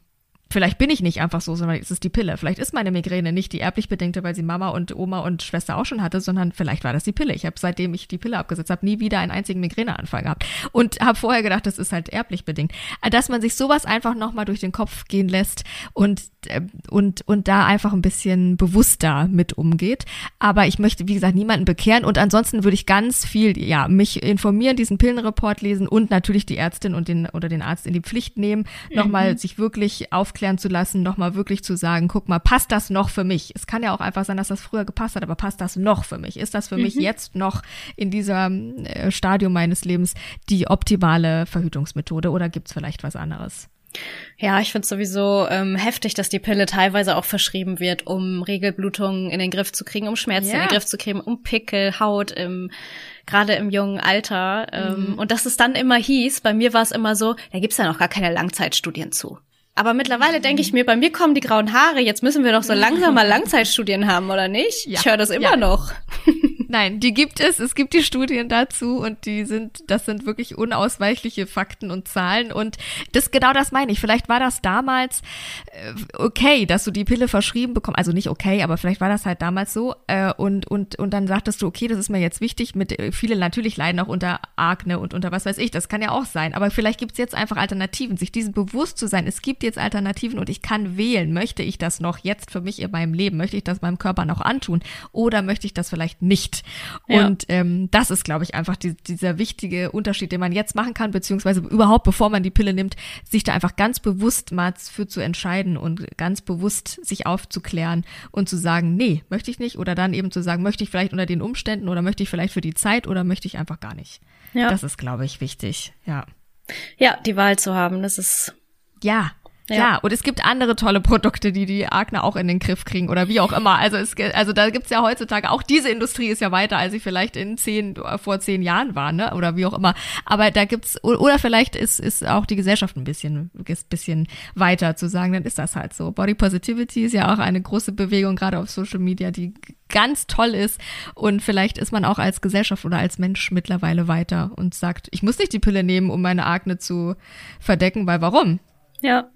Vielleicht bin ich nicht einfach so, sondern es ist die Pille. Vielleicht ist meine Migräne nicht die erblich bedingte, weil sie Mama und Oma und Schwester auch schon hatte, sondern vielleicht war das die Pille. Ich habe seitdem ich die Pille abgesetzt habe, nie wieder einen einzigen Migräneanfall gehabt und habe vorher gedacht, das ist halt erblich bedingt. Dass man sich sowas einfach nochmal durch den Kopf gehen lässt und äh, und und da einfach ein bisschen bewusster mit umgeht. Aber ich möchte, wie gesagt, niemanden bekehren und ansonsten würde ich ganz viel, ja, mich informieren, diesen Pillenreport lesen und natürlich die Ärztin und den oder den Arzt in die Pflicht nehmen, mhm. nochmal sich wirklich aufklären aufklären zu lassen, nochmal wirklich zu sagen, guck mal, passt das noch für mich? Es kann ja auch einfach sein, dass das früher gepasst hat, aber passt das noch für mich? Ist das für mhm. mich jetzt noch in diesem äh, Stadium meines Lebens die optimale Verhütungsmethode oder gibt es vielleicht was anderes? Ja, ich finde sowieso ähm, heftig, dass die Pille teilweise auch verschrieben wird, um Regelblutungen in den Griff zu kriegen, um Schmerzen ja. in den Griff zu kriegen, um Pickel, Haut im gerade im jungen Alter. Ähm, mhm. Und dass es dann immer hieß, bei mir war es immer so, da gibt's ja noch gar keine Langzeitstudien zu. Aber mittlerweile denke ich mir, bei mir kommen die grauen Haare, jetzt müssen wir doch so langsam mal Langzeitstudien haben, oder nicht? Ja. Ich höre das immer ja. noch. [laughs] Nein, die gibt es. Es gibt die Studien dazu und die sind, das sind wirklich unausweichliche Fakten und Zahlen. Und das genau das meine ich. Vielleicht war das damals äh, okay, dass du die Pille verschrieben bekommst. Also nicht okay, aber vielleicht war das halt damals so. Äh, und, und, und dann sagtest du, okay, das ist mir jetzt wichtig. Mit äh, viele natürlich leiden auch unter Akne und unter was weiß ich. Das kann ja auch sein. Aber vielleicht gibt es jetzt einfach Alternativen, sich diesen bewusst zu sein. Es gibt jetzt Alternativen und ich kann wählen. Möchte ich das noch jetzt für mich in meinem Leben? Möchte ich das meinem Körper noch antun? Oder möchte ich das vielleicht nicht? Ja. Und ähm, das ist, glaube ich, einfach die, dieser wichtige Unterschied, den man jetzt machen kann, beziehungsweise überhaupt, bevor man die Pille nimmt, sich da einfach ganz bewusst mal für zu entscheiden und ganz bewusst sich aufzuklären und zu sagen, nee, möchte ich nicht. Oder dann eben zu sagen, möchte ich vielleicht unter den Umständen oder möchte ich vielleicht für die Zeit oder möchte ich einfach gar nicht. Ja. Das ist, glaube ich, wichtig. Ja. Ja, die Wahl zu haben, das ist. Ja, ja. ja, und es gibt andere tolle Produkte, die die Akne auch in den Griff kriegen oder wie auch immer. Also es, also da gibt's ja heutzutage auch diese Industrie ist ja weiter, als sie vielleicht in zehn vor zehn Jahren war, ne? Oder wie auch immer. Aber da gibt's oder vielleicht ist ist auch die Gesellschaft ein bisschen ist bisschen weiter zu sagen, dann ist das halt so. Body Positivity ist ja auch eine große Bewegung gerade auf Social Media, die ganz toll ist und vielleicht ist man auch als Gesellschaft oder als Mensch mittlerweile weiter und sagt, ich muss nicht die Pille nehmen, um meine Akne zu verdecken, weil warum? Ja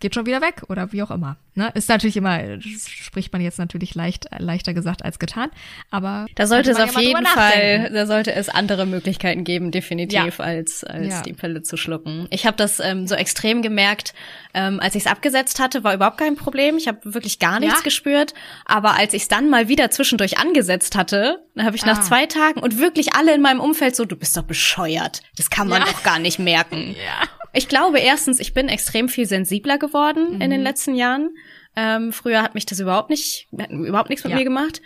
geht schon wieder weg oder wie auch immer. Ne? Ist natürlich immer, spricht man jetzt natürlich leicht, leichter gesagt als getan, aber da sollte es auf ja jeden Fall, da sollte es andere Möglichkeiten geben, definitiv, ja. als, als ja. die Pille zu schlucken. Ich habe das ähm, so extrem gemerkt, ähm, als ich es abgesetzt hatte, war überhaupt kein Problem. Ich habe wirklich gar nichts gespürt, aber als ich es dann mal wieder zwischendurch angesetzt hatte, dann habe ich ah. nach zwei Tagen und wirklich alle in meinem Umfeld so, du bist doch bescheuert, das kann man doch gar nicht merken. [laughs] Ja. Ich glaube erstens, ich bin extrem viel sensibler geworden mhm. in den mhm. letzten Jahren. Ähm, früher hat mich das überhaupt nicht, überhaupt nichts mit ja. mir gemacht.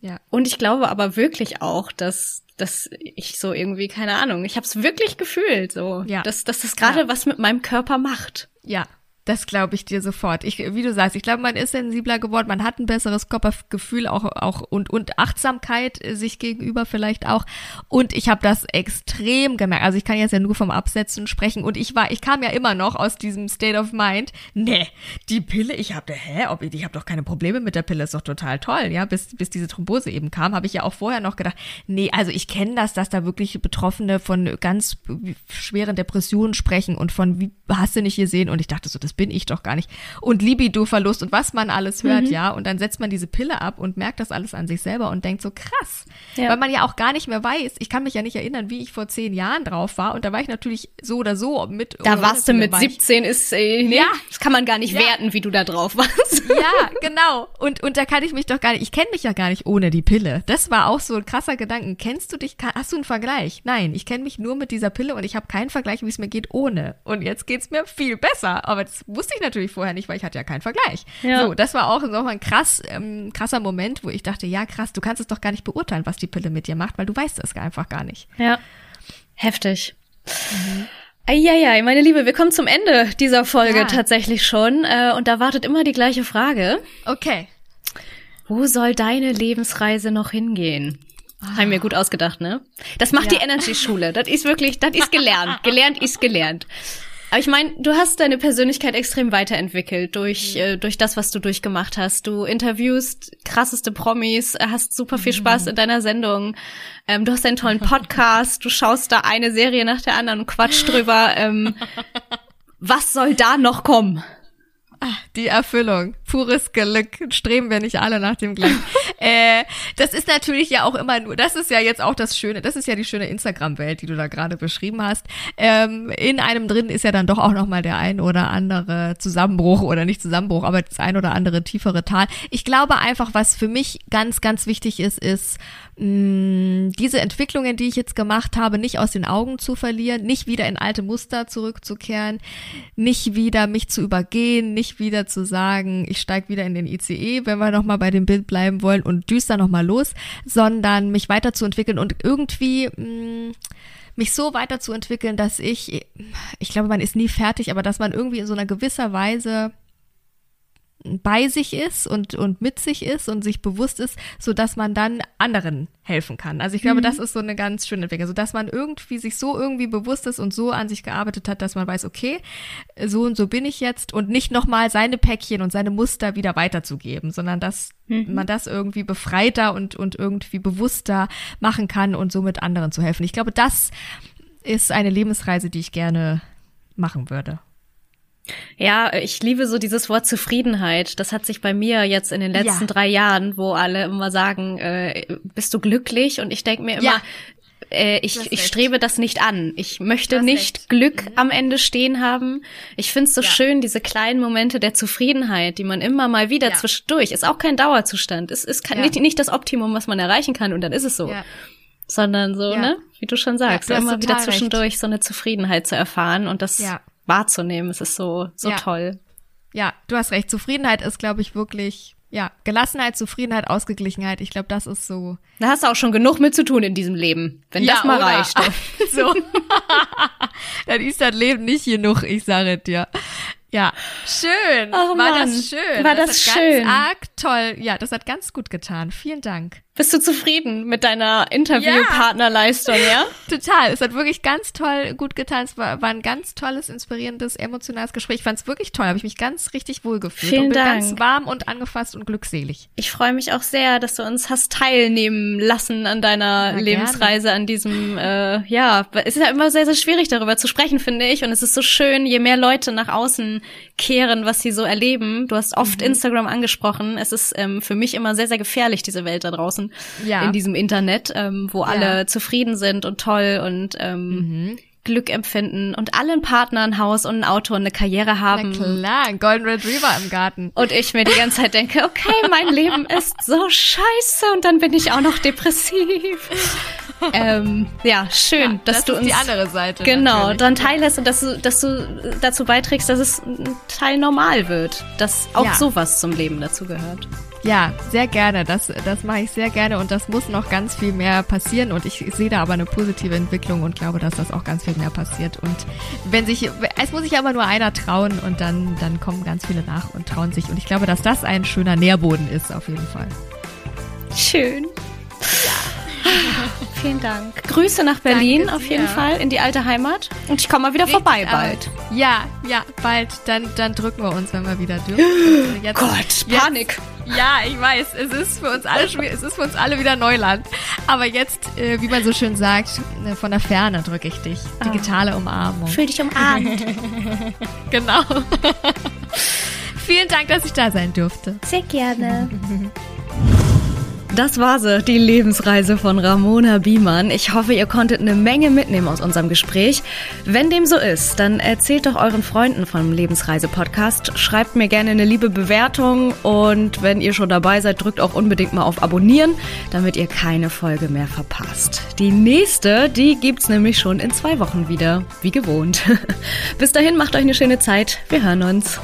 Ja. Und ich glaube aber wirklich auch, dass, dass ich so irgendwie, keine Ahnung, ich habe es wirklich gefühlt, so, ja. dass, dass das gerade ja. was mit meinem Körper macht. Ja, das glaube ich dir sofort. Ich, wie du sagst, ich glaube, man ist sensibler geworden, man hat ein besseres Körpergefühl auch, auch und, und Achtsamkeit sich gegenüber vielleicht auch. Und ich habe das extrem gemerkt. Also ich kann jetzt ja nur vom Absetzen sprechen. Und ich war, ich kam ja immer noch aus diesem State of Mind. Nee, die Pille, ich habe, hä, ob, ich habe doch keine Probleme mit der Pille, ist doch total toll. Ja, bis, bis diese Thrombose eben kam, habe ich ja auch vorher noch gedacht, nee, also ich kenne das, dass da wirklich Betroffene von ganz schweren Depressionen sprechen und von, wie hast du nicht gesehen? Und ich dachte so, das bin ich doch gar nicht. Und Libido-Verlust und was man alles hört, mhm. ja. Und dann setzt man diese Pille ab und merkt das alles an sich selber und denkt so krass. Ja. Weil man ja auch gar nicht mehr weiß. Ich kann mich ja nicht erinnern, wie ich vor zehn Jahren drauf war. Und da war ich natürlich so oder so mit. Da warst du mit 17, ist, äh, nee, ja. das kann man gar nicht ja. werten, wie du da drauf warst. [laughs] Ja, [laughs] genau. Und, und da kann ich mich doch gar nicht, ich kenne mich ja gar nicht ohne die Pille. Das war auch so ein krasser Gedanken. Kennst du dich, hast du einen Vergleich? Nein, ich kenne mich nur mit dieser Pille und ich habe keinen Vergleich, wie es mir geht ohne. Und jetzt geht's mir viel besser. Aber das wusste ich natürlich vorher nicht, weil ich hatte ja keinen Vergleich. Ja. So, das war auch so ein krass, ähm, krasser Moment, wo ich dachte, ja krass, du kannst es doch gar nicht beurteilen, was die Pille mit dir macht, weil du weißt es einfach gar nicht. Ja. Heftig. Mhm. Eieiei, meine Liebe, wir kommen zum Ende dieser Folge Ja. tatsächlich schon. Äh, und da wartet immer die gleiche Frage. Okay. Wo soll deine Lebensreise noch hingehen? Haben wir gut ausgedacht, ne? Das macht Ja. die Energy-Schule. Das ist wirklich, das ist gelernt. [laughs] Gelernt ist gelernt. Aber ich meine, du hast deine Persönlichkeit extrem weiterentwickelt durch, äh, durch das, was du durchgemacht hast. Du interviewst krasseste Promis, hast super viel Spaß in deiner Sendung. Ähm, du hast einen tollen Podcast, du schaust da eine Serie nach der anderen und quatsch [laughs] drüber. Ähm, was soll da noch kommen? Die Erfüllung. Pures Glück. Streben wir nicht alle nach dem Glück. [laughs] äh, das ist natürlich ja auch immer nur, das ist ja jetzt auch das Schöne, das ist ja die schöne Instagram-Welt, die du da gerade beschrieben hast. Ähm, in einem drin ist ja dann doch auch nochmal der ein oder andere Zusammenbruch oder nicht Zusammenbruch, aber das ein oder andere tiefere Tal. Ich glaube einfach, was für mich ganz, ganz wichtig ist, ist, mh, diese Entwicklungen, die ich jetzt gemacht habe, nicht aus den Augen zu verlieren, nicht wieder in alte Muster zurückzukehren, nicht wieder mich zu übergehen, nicht wieder zu sagen, ich steige wieder in den ICE, wenn wir nochmal bei dem Bild bleiben wollen und düster nochmal los, sondern mich weiterzuentwickeln und irgendwie mh, mich so weiterzuentwickeln, dass ich, ich glaube, man ist nie fertig, aber dass man irgendwie in so einer gewisser Weise bei sich ist und, und mit sich ist und sich bewusst ist, so dass man dann anderen helfen kann. Also ich glaube, das ist so eine ganz schöne Entwicklung, so dass man irgendwie sich so irgendwie bewusst ist und so an sich gearbeitet hat, dass man weiß, okay, so und so bin ich jetzt und nicht nochmal seine Päckchen und seine Muster wieder weiterzugeben, sondern dass man das irgendwie befreiter und, und irgendwie bewusster machen kann und somit anderen zu helfen. Ich glaube, das ist eine Lebensreise, die ich gerne machen würde. Ja, ich liebe so dieses Wort Zufriedenheit. Das hat sich bei mir jetzt in den letzten Ja. drei Jahren, wo alle immer sagen, äh, bist du glücklich? Und ich denke mir immer, Ja. äh, ich, ich strebe das nicht an. Ich möchte nicht recht. Glück Mhm. am Ende stehen haben. Ich find's so Ja. schön, diese kleinen Momente der Zufriedenheit, die man immer mal wieder Ja. zwischendurch, ist auch kein Dauerzustand. Es ist Ja. nicht, nicht das Optimum, was man erreichen kann und dann ist es so. Sondern so, ne, wie du schon sagst, du immer wieder total recht. zwischendurch so eine Zufriedenheit zu erfahren und das. Wahrzunehmen. Es ist so, so Ja. toll. Ja, du hast recht. Zufriedenheit ist, glaube ich, wirklich, ja, Gelassenheit, Zufriedenheit, Ausgeglichenheit. Ich glaube, das ist so. Da hast du auch schon genug mit zu tun in diesem Leben, wenn ja, das mal oder? reicht. [laughs] so. [laughs] Dann ist das Leben nicht genug, ich sage dir. Ja, schön. Oh war Mann, das schön. war das hat schön. Ganz arg toll. Ja, das hat ganz gut getan. Vielen Dank. Bist du zufrieden mit deiner Interviewpartnerleistung, ja? [laughs] Total. Es hat wirklich ganz toll gut getan. Es war, war ein ganz tolles, inspirierendes, emotionales Gespräch. Ich fand es wirklich toll. Habe ich mich ganz richtig wohl gefühlt. Vielen und bin Dank. ganz warm und angefasst und glückselig. Ich freue mich auch sehr, dass du uns hast teilnehmen lassen an deiner Na, Lebensreise, an diesem, äh, ja, es ist ja immer sehr, sehr schwierig darüber zu sprechen, finde ich. Und es ist so schön, je mehr Leute nach außen kehren, was sie so erleben. Du hast oft Mhm. Instagram angesprochen. Es ist ähm, für mich immer sehr, sehr gefährlich, diese Welt da draußen. Ja. In diesem Internet, ähm, wo alle zufrieden sind und toll und ähm, Mhm. Glück empfinden und alle einen Partner, ein Haus und ein Auto und eine Karriere Na haben. klar, ein Golden Retriever im Garten. Und ich mir die ganze Zeit denke, okay, mein Leben ist so scheiße und dann bin ich auch noch depressiv. [laughs] ähm, ja, schön, Ja, dass das du ist uns die andere Seite. genau dann teilhast und dass du, dass du dazu beiträgst, dass es ein Teil normal wird, dass auch Ja. sowas zum Leben dazu gehört. Ja, sehr gerne. Das, das mache ich sehr gerne und das muss noch ganz viel mehr passieren und ich sehe da aber eine positive Entwicklung und glaube, dass das auch ganz viel mehr passiert. Und wenn sich, es muss sich aber nur einer trauen und dann, dann kommen ganz viele nach und trauen sich. Und ich glaube, dass das ein schöner Nährboden ist, auf jeden Fall. Schön. [laughs] Vielen Dank. Grüße nach Berlin Danke auf jeden dir. Fall in die alte Heimat und ich komme mal wieder vorbei Richtig, bald. aber- Ja, ja, bald. Dann, dann drücken wir uns, wenn wir wieder dürfen. [gasps] Jetzt, Gott, jetzt- Panik. Ja, ich weiß, es ist für uns alle schwer, es ist für uns alle wieder Neuland. Aber jetzt, äh, wie man so schön sagt, äh, von der Ferne drücke ich dich. Digitale Umarmung. Fühl dich umarmt. [laughs] Genau. Vielen Dank, dass ich da sein durfte. Sehr gerne. [laughs] Das war sie, die Lebensreise von Ramona Biemann. Ich hoffe, ihr konntet eine Menge mitnehmen aus unserem Gespräch. Wenn dem so ist, dann erzählt doch euren Freunden vom Lebensreise-Podcast. Schreibt mir gerne eine liebe Bewertung und wenn ihr schon dabei seid, drückt auch unbedingt mal auf Abonnieren, damit ihr keine Folge mehr verpasst. Die nächste, die gibt's nämlich schon in zwei Wochen wieder, wie gewohnt. [laughs] Bis dahin macht euch eine schöne Zeit. Wir hören uns.